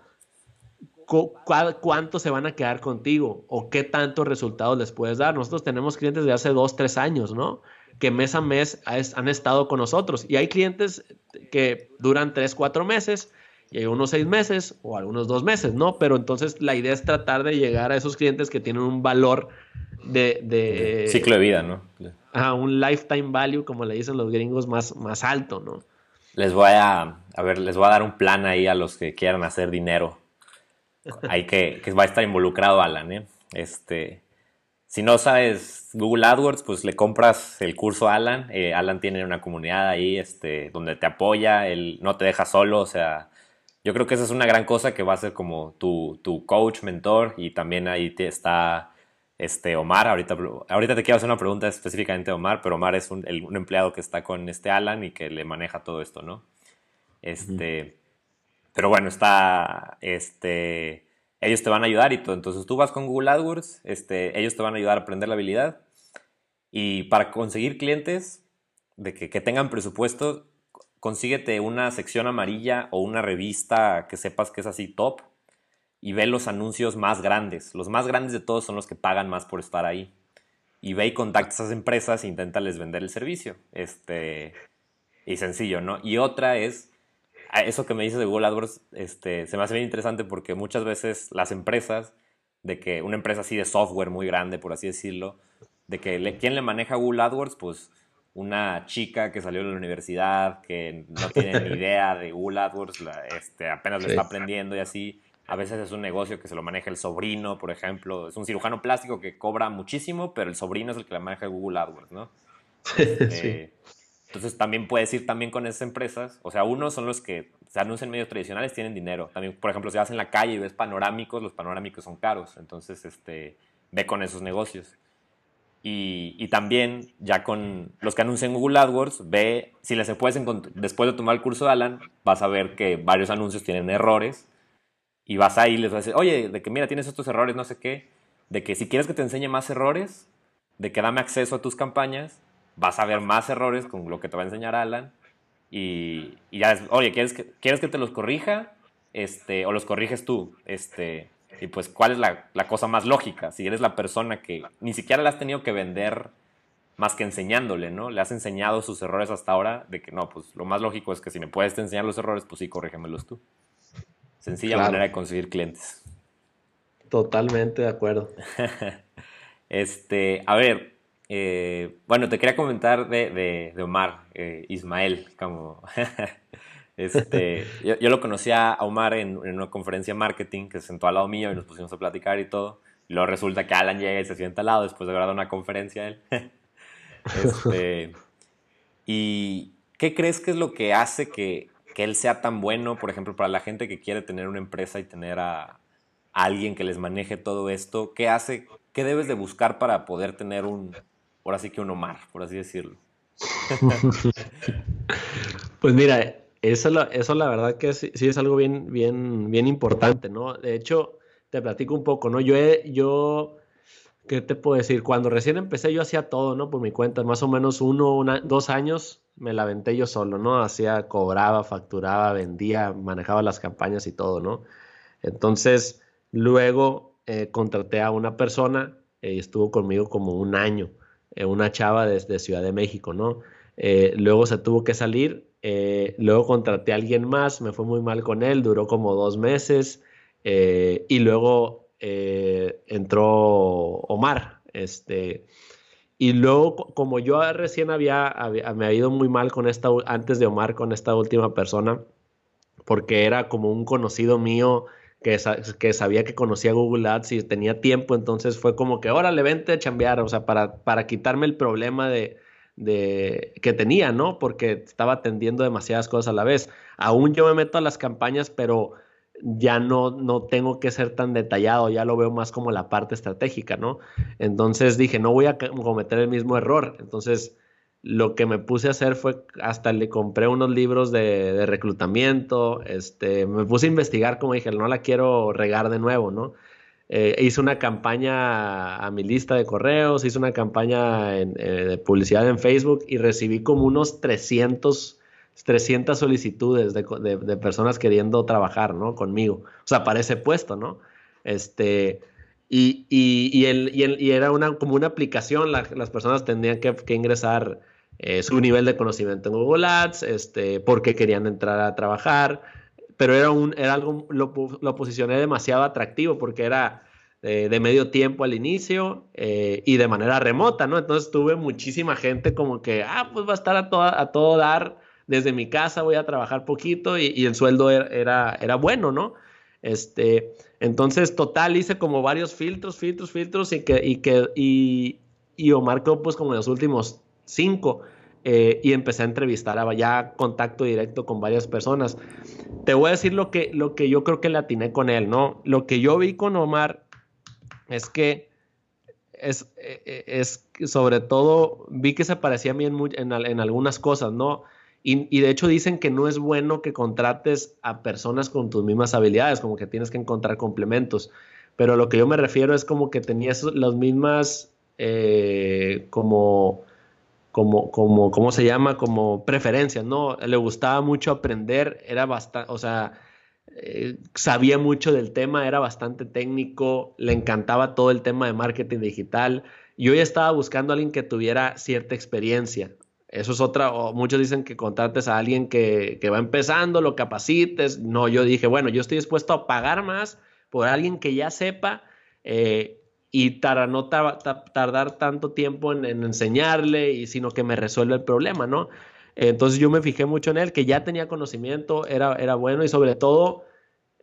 cuánto se van a quedar contigo o qué tantos resultados les puedes dar. Nosotros tenemos clientes de hace dos, tres años, ¿no? Que mes a mes han estado con nosotros. Y hay clientes que duran tres, cuatro meses y hay unos seis meses o algunos dos meses, ¿no? Pero entonces la idea es tratar de llegar a esos clientes que tienen un valor de... Ciclo de vida, ¿no? A un lifetime value, como le dicen los gringos, más, más alto, ¿no? Les voy a, a ver, les voy a dar un plan ahí a los que quieran hacer dinero. Hay que, que va a estar involucrado Alan, ¿eh? Este, si no sabes Google AdWords, pues le compras el curso a Alan. Eh, Alan tiene una comunidad ahí este, donde te apoya, él no te deja solo, o sea, yo creo que esa es una gran cosa que va a ser como tu, tu coach, mentor, y también ahí te está este Omar. Ahorita, ahorita te quiero hacer una pregunta específicamente a Omar, pero Omar es un, empleado que está con este Alan y que le maneja todo esto, ¿no? Este, pero bueno, está, este, ellos te van a ayudar y todo. Entonces tú vas con Google AdWords, este, ellos te van a ayudar a aprender la habilidad. Y para conseguir clientes de que, que tengan presupuesto, consíguete una sección amarilla o una revista que sepas que es así top y ve los anuncios más grandes. Los más grandes de todos son los que pagan más por estar ahí. Y ve y contacta a esas empresas e inténtales vender el servicio. Este, y sencillo, ¿no? Y otra es, eso que me dices de Google AdWords, este, se me hace bien interesante porque muchas veces las empresas, de que una empresa así de software muy grande, por así decirlo, de que le, quién le maneja Google AdWords, pues una chica que salió de la universidad, que no tiene ni idea de Google AdWords, este, apenas lo está aprendiendo y así a veces es un negocio que se lo maneja el sobrino, por ejemplo. Es un cirujano plástico que cobra muchísimo, pero el sobrino es el que le maneja Google AdWords, ¿no? Este, entonces también puedes ir también con esas empresas. O sea, unos son los que se anuncian en medios tradicionales, tienen dinero. También, por ejemplo, si vas en la calle y ves panorámicos, los panorámicos son caros. Entonces, este, ve con esos negocios. Y, y, también, ya con los que anuncian Google AdWords, ve, si les puedes encontrar, después de tomar el curso de Alan, vas a ver que varios anuncios tienen errores y vas ahí y les vas a decir, oye, de que mira, tienes estos errores, no sé qué, de que si quieres que te enseñe más errores, de que dame acceso a tus campañas, vas a ver más errores con lo que te va a enseñar Alan y, y ya, oye, ¿quieres que, ¿quieres que te los corrija? Este, o los corriges tú, este, y pues, ¿cuál es la, la, cosa más lógica? Si eres la persona que ni siquiera le has tenido que vender más que enseñándole, ¿no? Le has enseñado sus errores hasta ahora, de que no, pues lo más lógico es que si me puedes enseñar los errores, pues sí, corrígemelos tú. Sencilla manera de conseguir clientes. Totalmente de acuerdo. este, a ver, eh, bueno, te quería comentar de, Omar, eh, Ismael, como... este, yo, lo conocí a Omar en, una conferencia de marketing que se sentó al lado mío y nos pusimos a platicar y todo. Y luego resulta que Alan llega y se sienta al lado después de haber dado una conferencia él. este, ¿Y qué crees que es lo que hace que, que él sea tan bueno, por ejemplo, para la gente que quiere tener una empresa y tener a, alguien que les maneje todo esto, ¿qué hace? ¿Qué debes de buscar para poder tener un, ahora sí que un Omar, por así decirlo? pues mira, eso, eso la verdad que sí, es algo bien, bien, bien importante, ¿no? De hecho, te platico un poco, ¿no? Yo, yo, ¿qué te puedo decir? Cuando recién empecé yo hacía todo, ¿no? Por mi cuenta, más o menos uno, dos años me la aventé yo solo, ¿no? Hacía, cobraba, facturaba, vendía, manejaba las campañas y todo, ¿no? Entonces, luego eh, contraté a una persona y eh, estuvo conmigo como un año, eh, una chava desde Ciudad de México, ¿no? luego se tuvo que salir, luego contraté a alguien más, me fue muy mal con él, duró como dos meses y luego entró Omar, este, Y luego, como yo recién había, me había ido muy mal con esta, antes de Omar, con esta última persona, porque era como un conocido mío que, sabía que conocía Google Ads y tenía tiempo, entonces fue como que, órale, vente a chambear, o sea, para, para quitarme el problema de, que tenía, ¿no? Porque estaba atendiendo demasiadas cosas a la vez. Aún yo me meto a las campañas, pero ya no, no tengo que ser tan detallado, ya lo veo más como la parte estratégica, ¿no? Entonces dije, no voy a cometer el mismo error. Entonces, lo que me puse a hacer fue, hasta le compré unos libros de, reclutamiento, este, me puse a investigar, como dije, no la quiero regar de nuevo, ¿no? Eh, hice una campaña a mi lista de correos, hice una campaña eh, de publicidad en Facebook y recibí como unos 300, 300 solicitudes de, personas queriendo trabajar, ¿no? Conmigo. O sea, para ese puesto, ¿no? Este, y, y, y, era una, como una aplicación, las personas tendrían que, ingresar eh, su nivel de conocimiento en Google Ads, este, porque querían entrar a trabajar, pero era, un, era algo, lo, lo posicioné demasiado atractivo porque era eh, de medio tiempo al inicio eh, y de manera remota, ¿no? Entonces tuve muchísima gente como que, ah, pues va a estar a, a todo dar desde mi casa, voy a trabajar poquito y, el sueldo era, era, bueno, ¿no? Este, entonces, total, hice como varios filtros, filtros, filtros y que, y que, y, Omar pues como los últimos cinco. Eh, y empecé a entrevistar ya contacto directo con varias personas. Te voy a decir lo que, lo que yo creo que le con él, ¿no? Lo que yo vi con Omar es que es, e, e, es sobre todo, vi que se parecía a mí en, en, algunas cosas, ¿no? Y, de hecho dicen que no es bueno que contrates a personas con tus mismas habilidades, como que tienes que encontrar complementos. Pero lo que yo me refiero es como que tenías las mismas, eh, como como, como, ¿cómo se llama? Como preferencias, ¿no? Le gustaba mucho aprender, era bastante, o sea, eh, sabía mucho del tema, era bastante técnico, le encantaba todo el tema de marketing digital. Yo ya estaba buscando a alguien que tuviera cierta experiencia. Eso es otra, o muchos dicen que contrates a alguien que, que va empezando, lo capacites. No, yo dije, bueno, yo estoy dispuesto a pagar más por alguien que ya sepa eh, y para no tardar tanto tiempo en, enseñarle, y sino que me resuelve el problema, ¿no? Entonces yo me fijé mucho en él, que ya tenía conocimiento, era, era bueno y sobre todo,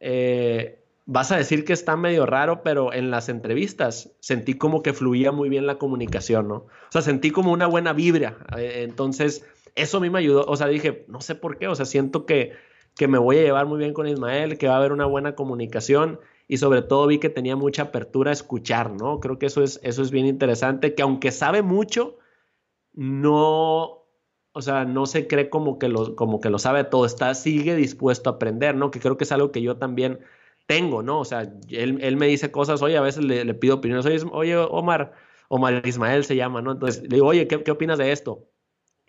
eh, vas a decir que está medio raro, pero en las entrevistas sentí como que fluía muy bien la comunicación, ¿no? O sea, sentí como una buena vibra. Eh, entonces, eso a mí me ayudó, o sea, dije, no sé por qué, o sea, siento que, que me voy a llevar muy bien con Ismael, que va a haber una buena comunicación y sobre todo vi que tenía mucha apertura a escuchar, ¿no? Creo que eso es, eso es bien interesante, que aunque sabe mucho, no, o sea, no se cree como que lo, como que lo sabe todo, está, sigue dispuesto a aprender, ¿no? Que creo que es algo que yo también tengo, ¿no? O sea, él, me dice cosas, oye, a veces le, pido opiniones, oye, oye, Omar, Omar Ismael se llama, ¿no? Entonces le digo, oye, ¿qué, qué opinas de esto?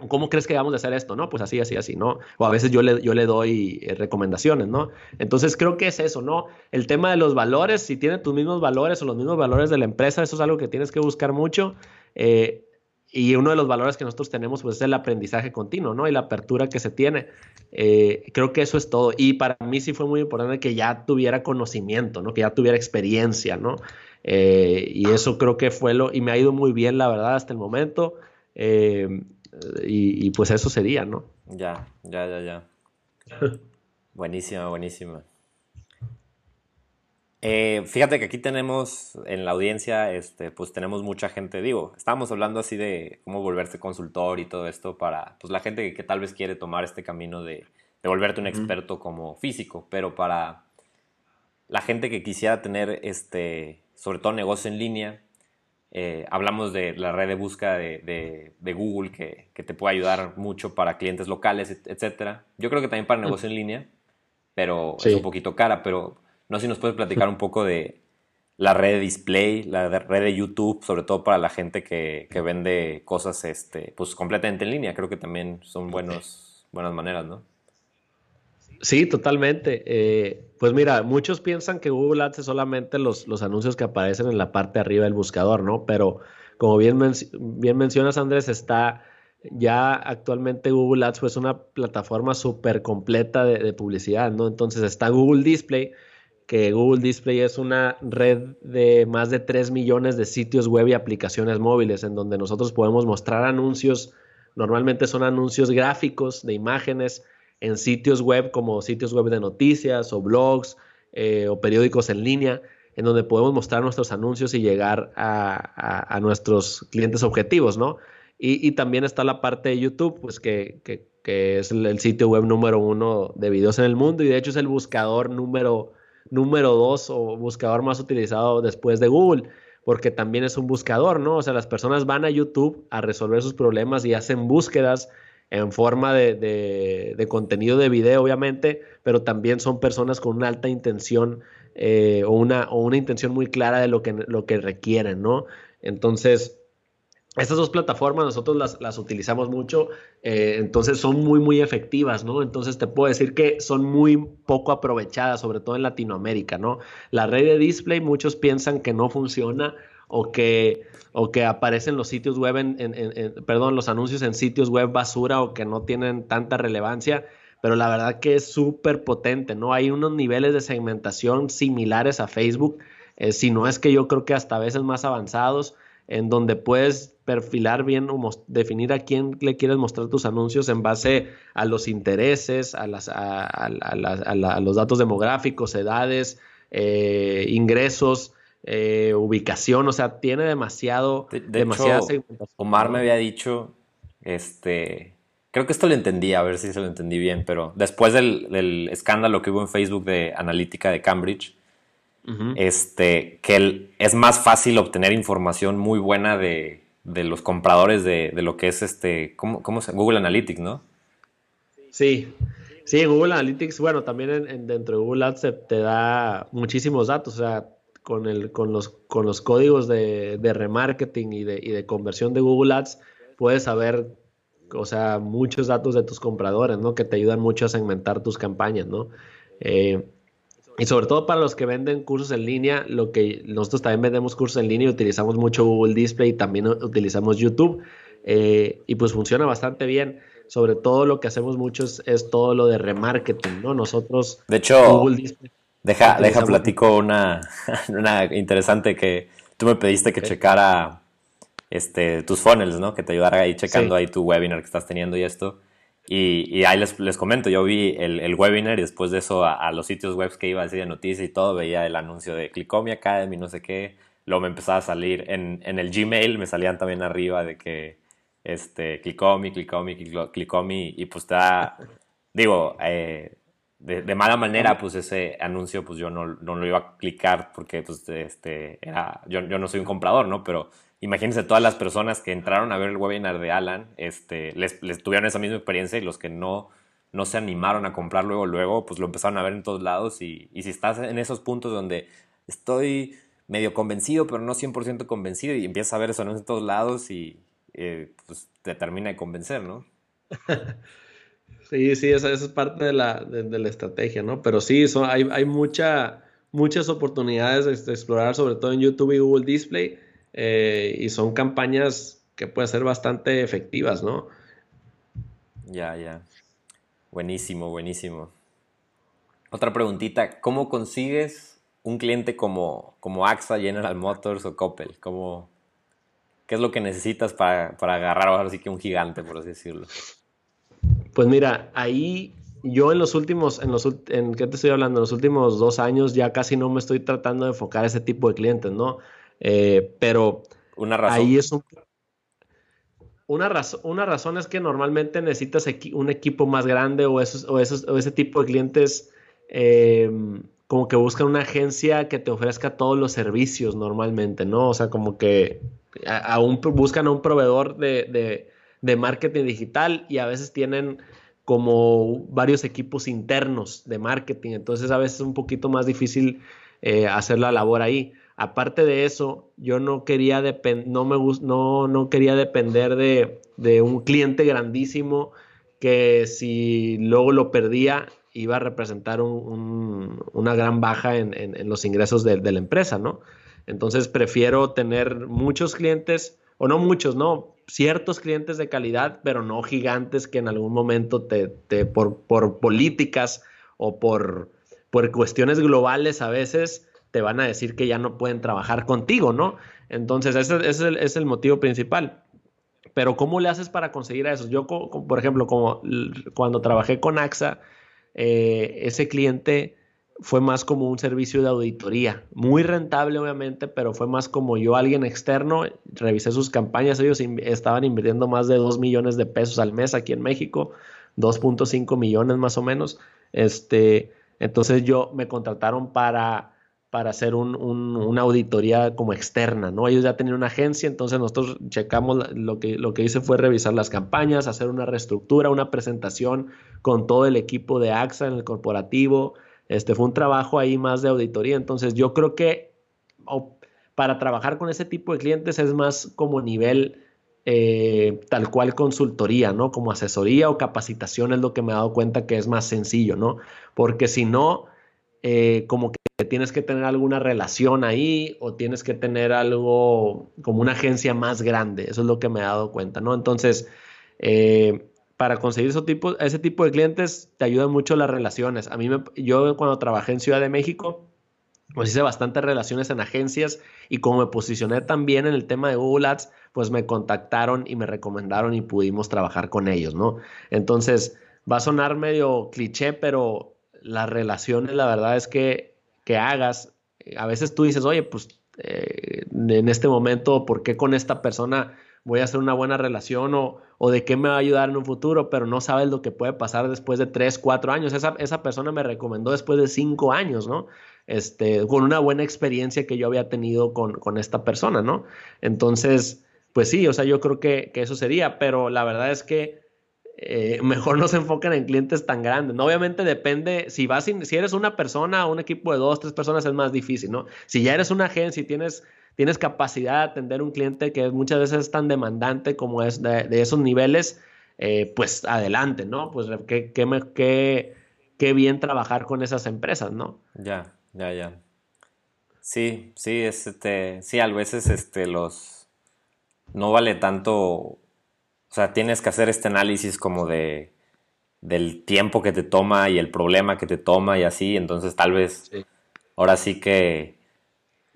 ¿Cómo crees que vamos a hacer esto? No, pues así, así, así, ¿no? O a veces yo le, yo le doy eh, recomendaciones, ¿no? Entonces creo que es eso, ¿no? El tema de los valores, si tiene tus mismos valores o los mismos valores de la empresa, eso es algo que tienes que buscar mucho. Eh, y uno de los valores que nosotros tenemos, pues es el aprendizaje continuo, ¿no? Y la apertura que se tiene. Eh, creo que eso es todo. Y para mí sí fue muy importante que ya tuviera conocimiento, ¿no? Que ya tuviera experiencia, ¿no? y eso creo que fue lo, y me ha ido muy bien, la verdad, hasta el momento. Eh, y, pues eso sería, ¿no? Ya, ya, ya, ya. buenísima, buenísima. Eh, fíjate que aquí tenemos en la audiencia, este, pues tenemos mucha gente, digo, estábamos hablando así de cómo volverse consultor y todo esto para pues, la gente que, tal vez quiere tomar este camino de, de volverte un experto como físico, pero para la gente que quisiera tener, este, sobre todo negocio en línea, eh, hablamos de la red de búsqueda de, Google que, te puede ayudar mucho para clientes locales, etcétera. Yo creo que también para negocio en línea, pero es un poquito cara. Pero no sé si nos puedes platicar un poco de la red de display, la red de YouTube, sobre todo para la gente que, vende cosas este, pues completamente en línea. Creo que también son buenas maneras, ¿no? Sí, totalmente. Eh, pues mira, muchos piensan que Google Ads es solamente los, los, anuncios que aparecen en la parte de arriba del buscador, ¿no? Pero como bien, bien mencionas, Andrés, está ya actualmente Google Ads pues una plataforma súper completa de, publicidad, ¿no? Entonces está Google Display, que Google Display es una red de más de 3 millones de sitios web y aplicaciones móviles en donde nosotros podemos mostrar anuncios. Normalmente son anuncios gráficos de imágenes en sitios web como sitios web de noticias o blogs eh, o periódicos en línea, en donde podemos mostrar nuestros anuncios y llegar a, nuestros clientes objetivos, ¿no? Y, también está la parte de YouTube, pues que, es el, sitio web número uno de videos en el mundo y de hecho es el buscador número número dos o buscador más utilizado después de Google, porque también es un buscador, ¿no? O sea, las personas van a YouTube a resolver sus problemas y hacen búsquedas en forma de, contenido de video, obviamente, pero también son personas con una alta intención eh, o, una, o una intención muy clara de lo que, lo que requieren, ¿no? Entonces, estas dos plataformas nosotros las, utilizamos mucho, eh, entonces son muy, muy efectivas, ¿no? Entonces te puedo decir que son muy poco aprovechadas, sobre todo en Latinoamérica, ¿no? La red de display, muchos piensan que no funciona o que, o que aparecen los sitios web, en, perdón, los anuncios en sitios web basura o que no tienen tanta relevancia, pero la verdad que es súper potente, ¿no? Hay unos niveles de segmentación similares a Facebook, eh, si no es que yo creo que hasta a veces más avanzados en donde puedes perfilar bien o definir a quién le quieres mostrar tus anuncios en base a los intereses, a, las, a, los datos demográficos, edades, eh, ingresos, eh, ubicación, o sea, tiene demasiado, de, demasiada Omar me había dicho, este, creo que esto lo entendí, a ver si se lo entendí bien, pero después del, del escándalo que hubo en Facebook de analítica de Cambridge, este, que es más fácil obtener información muy buena de, los compradores de, lo que es este, ¿cómo, cómo Google Analytics, ¿no? Sí, sí, Google Analytics, bueno, también dentro de Google Ads te, da muchísimos datos, o sea, con, el, con, los, con los códigos de, remarketing y de, y de conversión de Google Ads, puedes saber, o sea, muchos datos de tus compradores, ¿no? Que te ayudan mucho a segmentar tus campañas, ¿no? Eh, y sobre todo para los que venden cursos en línea, lo que nosotros también vendemos cursos en línea y utilizamos mucho Google Display y también utilizamos YouTube. Eh, y pues funciona bastante bien. Sobre todo lo que hacemos mucho es, todo lo de remarketing, ¿no? Nosotros. De hecho, deja, deja platico una, una interesante que tú me pediste que checara este, tus funnels, ¿no? Que te ayudara ahí checando ahí tu webinar que estás teniendo y esto. Y, ahí les, les, comento, yo vi el, el, webinar y después de eso a, los sitios web que iba así de noticias y todo, veía el anuncio de Clicomi Academy, no sé qué. Luego me empezaba a salir en, en el Gmail, me salían también arriba de que este, Clicomi, Clicomi, Clicomi, y pues está, digo, eh, de, mala manera, pues ese anuncio, pues yo no, no, lo iba a clicar porque, pues, este, era, yo, yo no soy un comprador, ¿no? Pero imagínense todas las personas que entraron a ver el webinar de Alan, este, les, tuvieron esa misma experiencia y los que no, no se animaron a comprar luego, luego, pues lo empezaron a ver en todos lados y, si estás en esos puntos donde estoy medio convencido, pero no 100% convencido y empiezas a ver eso en todos lados y eh, pues te termina de convencer, ¿no? Sí, sí, esa, es parte de la, estrategia, ¿no? Pero sí, son, hay, hay mucha, muchas oportunidades de explorar, sobre todo en YouTube y Google Display. Eh, y son campañas que pueden ser bastante efectivas, ¿no? Ya, ya. Buenísimo, buenísimo. Otra preguntita, ¿cómo consigues un cliente como, como AXA, General Motors o Coppel? ¿Cómo, ¿Qué es lo que necesitas para, para agarrar ahora sí que un gigante, por así decirlo? Pues mira, ahí yo en los últimos, en los, en qué te estoy hablando, en los últimos dos años ya casi no me estoy tratando de enfocar a ese tipo de clientes, ¿no? Eh, pero una razón. ahí es una, razón, una razón es que normalmente necesitas un equipo más grande o, esos, o, esos, o ese tipo de clientes eh, como que buscan una agencia que te ofrezca todos los servicios normalmente, ¿no? O sea, como que aún buscan a un proveedor de, de, marketing digital y a veces tienen como varios equipos internos de marketing, entonces a veces es un poquito más difícil eh, hacer la labor ahí. Aparte de eso, yo no quería, no me no, no quería depender de, un cliente grandísimo que si luego lo perdía iba a representar una gran baja en, los ingresos de, la empresa, ¿no? Entonces prefiero tener muchos clientes, o no muchos, ¿no? Ciertos clientes de calidad, pero no gigantes que en algún momento te, por, por políticas o por por cuestiones globales a veces te van a decir que ya no pueden trabajar contigo, ¿no? Entonces, ese, es, el, motivo principal. Pero ¿cómo le haces para conseguir eso? Yo, por ejemplo, como cuando trabajé con AXA, eh, ese cliente fue más como un servicio de auditoría, muy rentable obviamente, pero fue más como yo, alguien externo, revisé sus campañas, ellos estaban invirtiendo más de 2 millones de pesos al mes aquí en México, 2.5 millones más o menos, este, entonces yo me contrataron para, para hacer una auditoría como externa, ¿no? Ellos ya tenían una agencia, entonces nosotros checamos, lo que, lo que hice fue revisar las campañas, hacer una reestructura, una presentación con todo el equipo de AXA en el corporativo, este fue un trabajo ahí más de auditoría. Entonces yo creo que para trabajar con ese tipo de clientes es más como nivel eh, tal cual consultoría, ¿no? Como asesoría o capacitación es lo que me he dado cuenta que es más sencillo, ¿no? Porque si no, eh, como que tienes que tener alguna relación ahí o tienes que tener algo como una agencia más grande. Eso es lo que me he dado cuenta, ¿no? Entonces, eh, para conseguir ese tipo, ese tipo de clientes te ayudan mucho las relaciones. A mí, yo cuando trabajé en Ciudad de México, pues hice bastantes relaciones en agencias y como me posicioné también en el tema de Google Ads, pues me contactaron y me recomendaron y pudimos trabajar con ellos, ¿no? Entonces, va a sonar medio cliché, pero las relaciones, la verdad es que, que hagas, a veces tú dices, oye, pues eh, en este momento, ¿por qué con esta persona voy a hacer una buena relación o, o, de qué me va a ayudar en un futuro, pero no sabes lo que puede pasar después de tres, cuatro años. Esa, esa persona me recomendó después de cinco años, ¿no? Este, con una buena experiencia que yo había tenido con, con esta persona, ¿no? Entonces, pues sí, o sea, yo creo que, que eso sería, pero la verdad es que eh, mejor no se enfocan en clientes tan grandes. Obviamente depende, si vas, si eres una persona, un equipo de dos, tres personas es más difícil, ¿no? Si ya eres una agencia y tienes tienes capacidad de atender un cliente que muchas veces es tan demandante como es de, esos niveles, eh, pues adelante, ¿no? Pues qué, qué, qué, bien trabajar con esas empresas, ¿no? Ya, ya, ya. Sí, sí, este, sí, a veces este, los, no vale tanto, o sea, tienes que hacer este análisis como de, del tiempo que te toma y el problema que te toma y así, entonces tal vez, ahora sí que,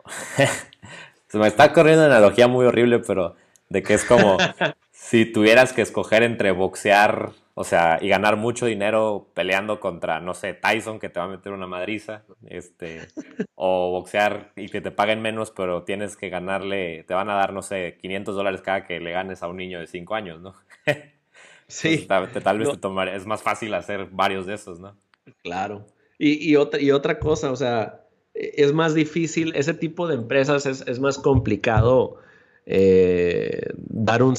Se me está corriendo una analogía muy horrible, pero de que es como si tuvieras que escoger entre boxear, o sea, y ganar mucho dinero peleando contra, no sé, Tyson que te va a meter una madriza, este, o boxear y que te paguen menos, pero tienes que ganarle, te van a dar, no sé, 500 dólares cada que le ganes a un niño de 5 años, ¿no? sí. tal, vez te tomaré, es más fácil hacer varios de esos, ¿no? Claro. Y, y, otra, y otra cosa, o sea, es más difícil, ese tipo de empresas es, más complicado eh, dar un,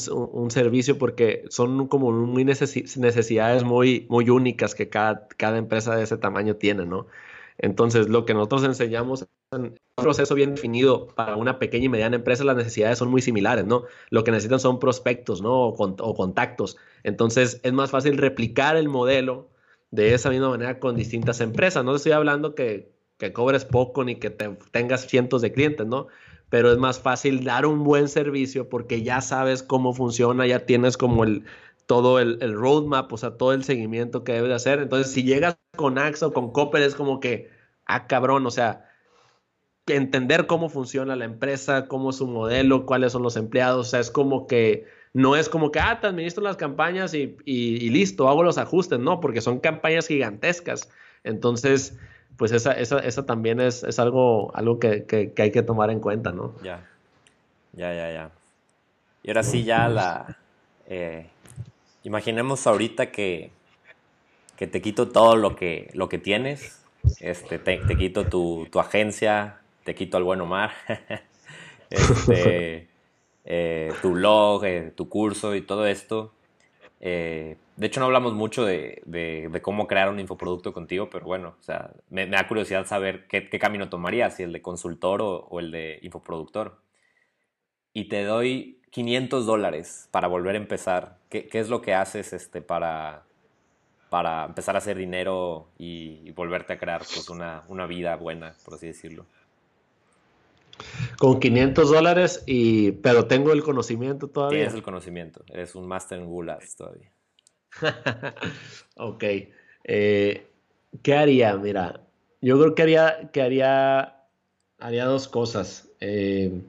servicio porque son como muy necesidades muy, muy únicas que cada, cada empresa de ese tamaño tiene, ¿no? Entonces, lo que nosotros enseñamos es un proceso bien definido para una pequeña y mediana empresa, las necesidades son muy similares, ¿no? Lo que necesitan son prospectos, ¿no? O, contactos. Entonces, es más fácil replicar el modelo de esa misma manera con distintas empresas. No estoy hablando que que cobres poco ni que tengas cientos de clientes, ¿no? Pero es más fácil dar un buen servicio porque ya sabes cómo funciona, ya tienes como el todo el, roadmap, o sea, todo el seguimiento que debes de hacer. Entonces, si llegas con AXA o con Copper, es como que, ah, cabrón, o sea, entender cómo funciona la empresa, cómo es su modelo, cuáles son los empleados, o sea, es como que no es como que, ah, te administro las campañas y, y listo, hago los ajustes, no, porque son campañas gigantescas. Entonces, pues esa, esa, esa también es, es algo, algo que, que, hay que tomar en cuenta, ¿no? Ya, ya, ya, ya. Y ahora sí ya la... Eh, imaginemos ahorita que, que te quito todo lo que, lo que tienes, este, te, te quito tu, tu, agencia, te quito al buen Omar, este, eh, tu blog, eh, tu curso y todo esto. Eh, de hecho, no hablamos mucho de, cómo crear un infoproducto contigo, pero bueno, o sea, me, da curiosidad saber qué, camino tomarías, si el de consultor o, el de infoproductor. Y te doy 500 dólares para volver a empezar. ¿Qué, es lo que haces este, para, para empezar a hacer dinero y, volverte a crear pues, una, una vida buena, por así decirlo? Con 500 dólares, y, pero tengo el conocimiento todavía. Tienes el conocimiento, eres un máster en Google todavía. ok. Eh, ¿Qué haría? Mira, yo creo que haría, que haría, haría dos cosas. Eh,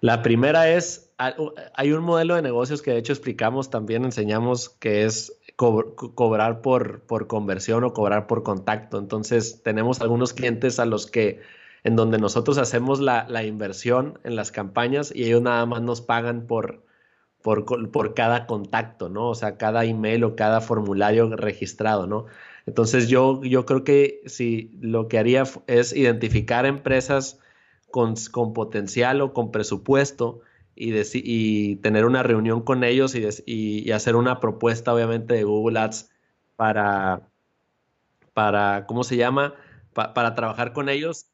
la primera es, hay un modelo de negocios que de hecho explicamos, también enseñamos que es cobrar por, por conversión o cobrar por contacto. Entonces tenemos algunos clientes a los que en donde nosotros hacemos la, la inversión en las campañas y ellos nada más nos pagan por, por, por, cada contacto, ¿no? O sea, cada email o cada formulario registrado, ¿no? Entonces yo, yo creo que si lo que haría es identificar empresas con, con potencial o con presupuesto y, y, tener una reunión con ellos y, y, hacer una propuesta, obviamente, de Google Ads para, para ¿cómo se llama? para trabajar con ellos,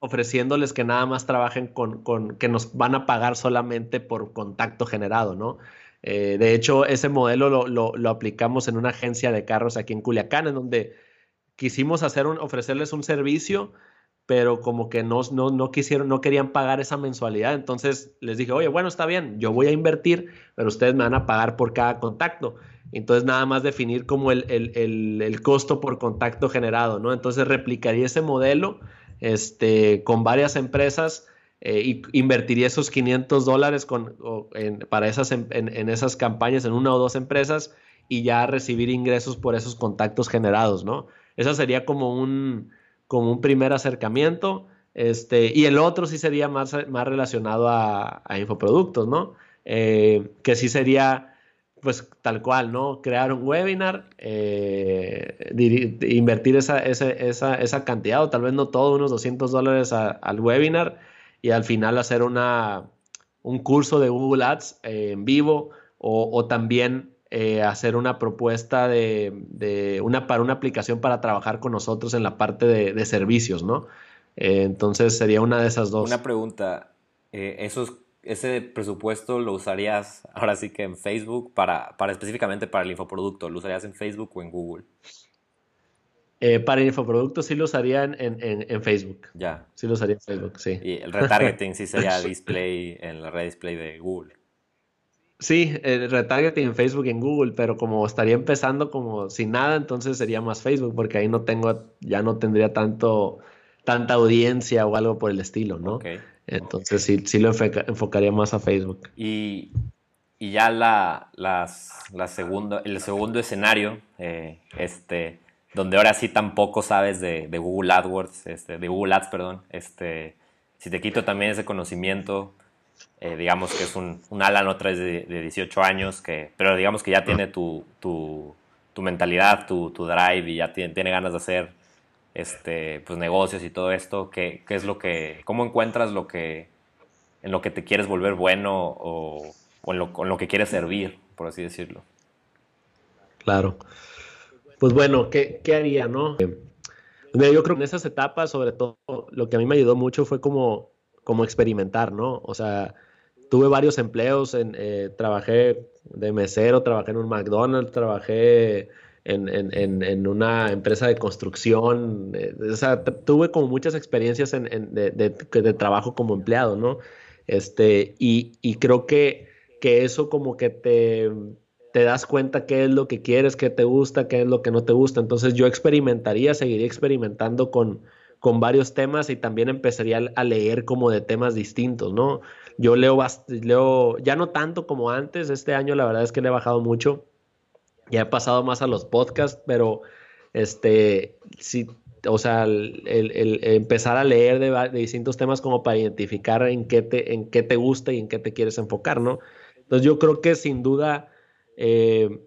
ofreciéndoles que nada más trabajen con, con, que nos van a pagar solamente por contacto generado, ¿no? Eh, de hecho, ese modelo lo, lo, aplicamos en una agencia de carros aquí en Culiacán, en donde quisimos hacer un, ofrecerles un servicio pero como que no, no, no, quisieron, no querían pagar esa mensualidad. Entonces les dije, oye, bueno, está bien, yo voy a invertir, pero ustedes me van a pagar por cada contacto. Entonces nada más definir como el, el, el, costo por contacto generado, ¿no? Entonces replicaría ese modelo este, con varias empresas eh, y invertiría esos 500 dólares con, para esas, en, en, esas campañas en una o dos empresas y ya recibir ingresos por esos contactos generados, ¿no? Esa sería como un como un primer acercamiento. Este, y el otro sí sería más, relacionado a, infoproductos, ¿no? Eh, que sí sería, pues tal cual, ¿no? Crear un webinar, eh, invertir esa, esa, cantidad, o tal vez no todo, unos 200 dólares al webinar, y al final hacer una, un curso de Google Ads eh, en vivo, o, también eh, hacer una propuesta de, una, para una aplicación para trabajar con nosotros en la parte de, servicios, ¿no? Entonces sería una de esas dos. Una pregunta, eh, ¿ese presupuesto lo usarías ahora sí que en Facebook para, para específicamente para el infoproducto? ¿Lo usarías en Facebook o en Google? para el infoproducto sí lo usaría en, en, Facebook. Ya. Sí lo usaría en Facebook, sí. Y el retargeting sí sería display en la red display de Google. Sí, el retargeting en Facebook y en Google, pero como estaría empezando como sin nada, entonces sería más Facebook, porque ahí no tengo, ya no tendría tanto, tanta audiencia o algo por el estilo, ¿no? Entonces sí, sí lo enfocaría más a Facebook. Y, y ya la, la segunda, el segundo escenario, eh, este, donde ahora sí tampoco sabes de, de, Google AdWords, este, de Google Ads, perdón, este, si te quito también ese conocimiento, eh, digamos que es un, un Alan otra vez de, 18 años, que, pero digamos que ya tiene tu, tu, tu mentalidad, tu, tu, drive y ya tiene, tiene, ganas de hacer este, pues, negocios y todo esto. ¿Qué, ¿Qué, es lo que, cómo encuentras lo que, en lo que te quieres volver bueno o, o en, lo, en lo que quieres servir, por así decirlo? Claro. Pues bueno, ¿qué, qué haría, no? yo creo que en esas etapas, sobre todo, lo que a mí me ayudó mucho fue como como experimentar, ¿no? O sea, tuve varios empleos, eh, trabajé de mesero, trabajé en un McDonald's, trabajé en, en, en una empresa de construcción, eh, o sea, tuve como muchas experiencias de, de, trabajo como empleado, ¿no? Este, y, y creo que, que, eso como que te, te das cuenta qué es lo que quieres, qué te gusta, qué es lo que no te gusta. Entonces yo experimentaría, seguiría experimentando con, con varios temas y también empezaría a leer como de temas distintos, ¿no? Yo leo, leo, ya no tanto como antes, este año la verdad es que le he bajado mucho, ya he pasado más a los podcasts, pero este, sí, o sea, el, empezar a leer de, distintos temas como para identificar en qué, te, en qué te gusta y en qué te quieres enfocar, ¿no? Entonces yo creo que sin duda... Eh,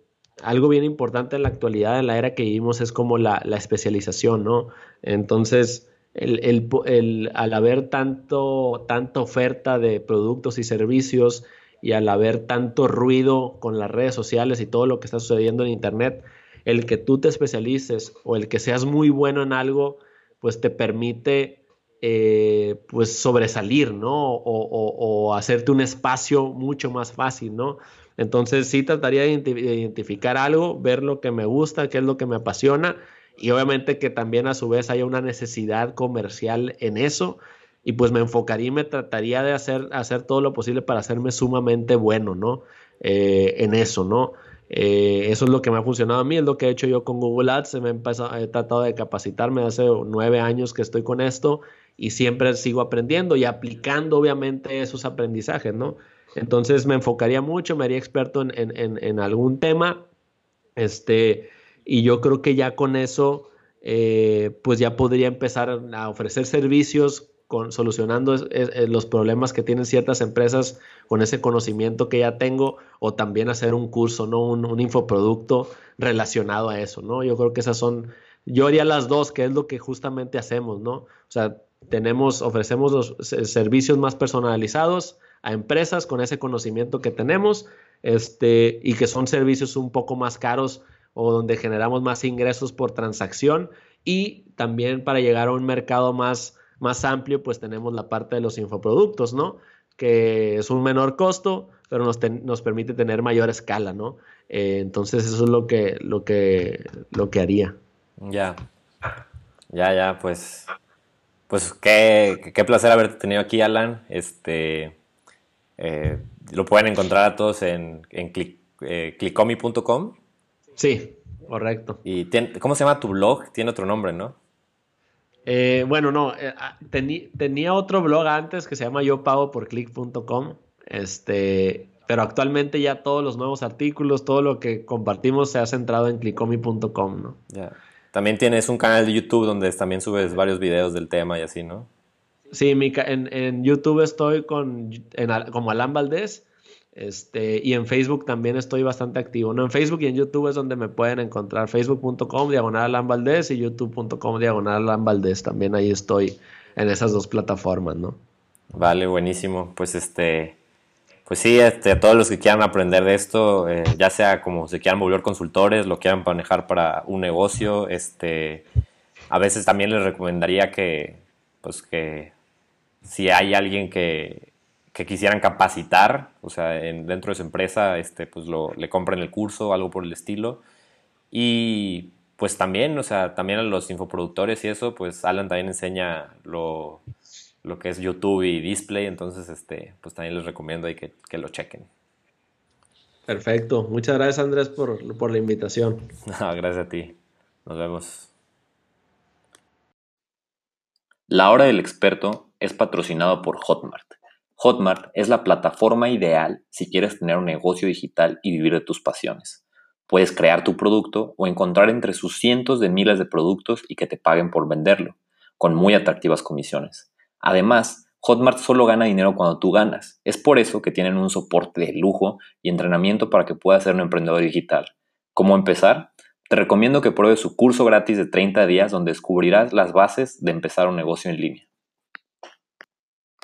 algo bien importante en la actualidad, en la era que vivimos, es como la, especialización, ¿no? Entonces, el, al haber tanto, tanta oferta de productos y servicios y al haber tanto ruido con las redes sociales y todo lo que está sucediendo en Internet, el que tú te especialices o el que seas muy bueno en algo, pues te permite eh, pues sobresalir, ¿no? O, hacerte un espacio mucho más fácil, ¿no? Entonces sí trataría de identificar algo, ver lo que me gusta, qué es lo que me apasiona y obviamente que también a su vez haya una necesidad comercial en eso y pues me enfocaría y me trataría de hacer, hacer todo lo posible para hacerme sumamente bueno, ¿no? Eh, en eso, ¿no? Eh, eso es lo que me ha funcionado a mí, es lo que he hecho yo con Google Ads. Me he, he tratado de capacitarme hace nueve años que estoy con esto y siempre sigo aprendiendo y aplicando obviamente esos aprendizajes, ¿no? Entonces me enfocaría mucho, me haría experto en, en, en algún tema, este, y yo creo que ya con eso, eh, pues ya podría empezar a ofrecer servicios solucionando los problemas que tienen ciertas empresas con ese conocimiento que ya tengo, o también hacer un curso, ¿no? Un, un infoproducto relacionado a eso, ¿no? Yo creo que esas son, yo haría las dos, que es lo que justamente hacemos, ¿no? O sea, tenemos, ofrecemos los servicios más personalizados a empresas con ese conocimiento que tenemos este, y que son servicios un poco más caros o donde generamos más ingresos por transacción y también para llegar a un mercado más, más amplio pues tenemos la parte de los infoproductos, ¿no? Que es un menor costo, pero nos, nos permite tener mayor escala, ¿no? Eh, entonces eso es lo que, lo que, lo que haría. Ya, ya, ya, pues pues qué, qué, placer haberte tenido aquí, Alan. Este, eh, lo pueden encontrar a todos en, en eh, clickomi.com. Sí, correcto. ¿Y cómo se llama tu blog? Tiene otro nombre, ¿no? Eh, bueno, no, ah, tenía otro blog antes que se llama yo pago por click.com. Este, pero actualmente ya todos los nuevos artículos, todo lo que compartimos se ha centrado en clickomi.com, ¿no? Ya. También tienes un canal de YouTube donde también subes varios videos del tema y así, ¿no? Sí, en, YouTube estoy con, como Alan Valdés. Este, y en Facebook también estoy bastante activo. No, en Facebook y en YouTube es donde me pueden encontrar. Facebook.com diagonal y YouTube.com diagonal. También ahí estoy en esas dos plataformas, ¿no? Vale, buenísimo. Pues este, pues sí, este, todos los que quieran aprender de esto, eh, ya sea como se quieran volver consultores, lo quieran manejar para un negocio, este, a veces también les recomendaría que, pues que si hay alguien que, que quisieran capacitar, o sea, dentro de su empresa, este, pues lo, le compren el curso, algo por el estilo. Y pues también, o sea, también a los infoproductores y eso, pues Alan también enseña lo, lo que es YouTube y Display, entonces este, pues también les recomiendo ahí que, lo chequen. Perfecto, muchas gracias Andrés por, por la invitación. gracias a ti, nos vemos. La hora del experto es patrocinado por Hotmart. Hotmart es la plataforma ideal si quieres tener un negocio digital y vivir de tus pasiones. Puedes crear tu producto o encontrar entre sus cientos de miles de productos y que te paguen por venderlo, con muy atractivas comisiones. Además, Hotmart solo gana dinero cuando tú ganas. Es por eso que tienen un soporte de lujo y entrenamiento para que puedas ser un emprendedor digital. ¿Cómo empezar? Te recomiendo que pruebes su curso gratis de 30 días donde descubrirás las bases de empezar un negocio en línea.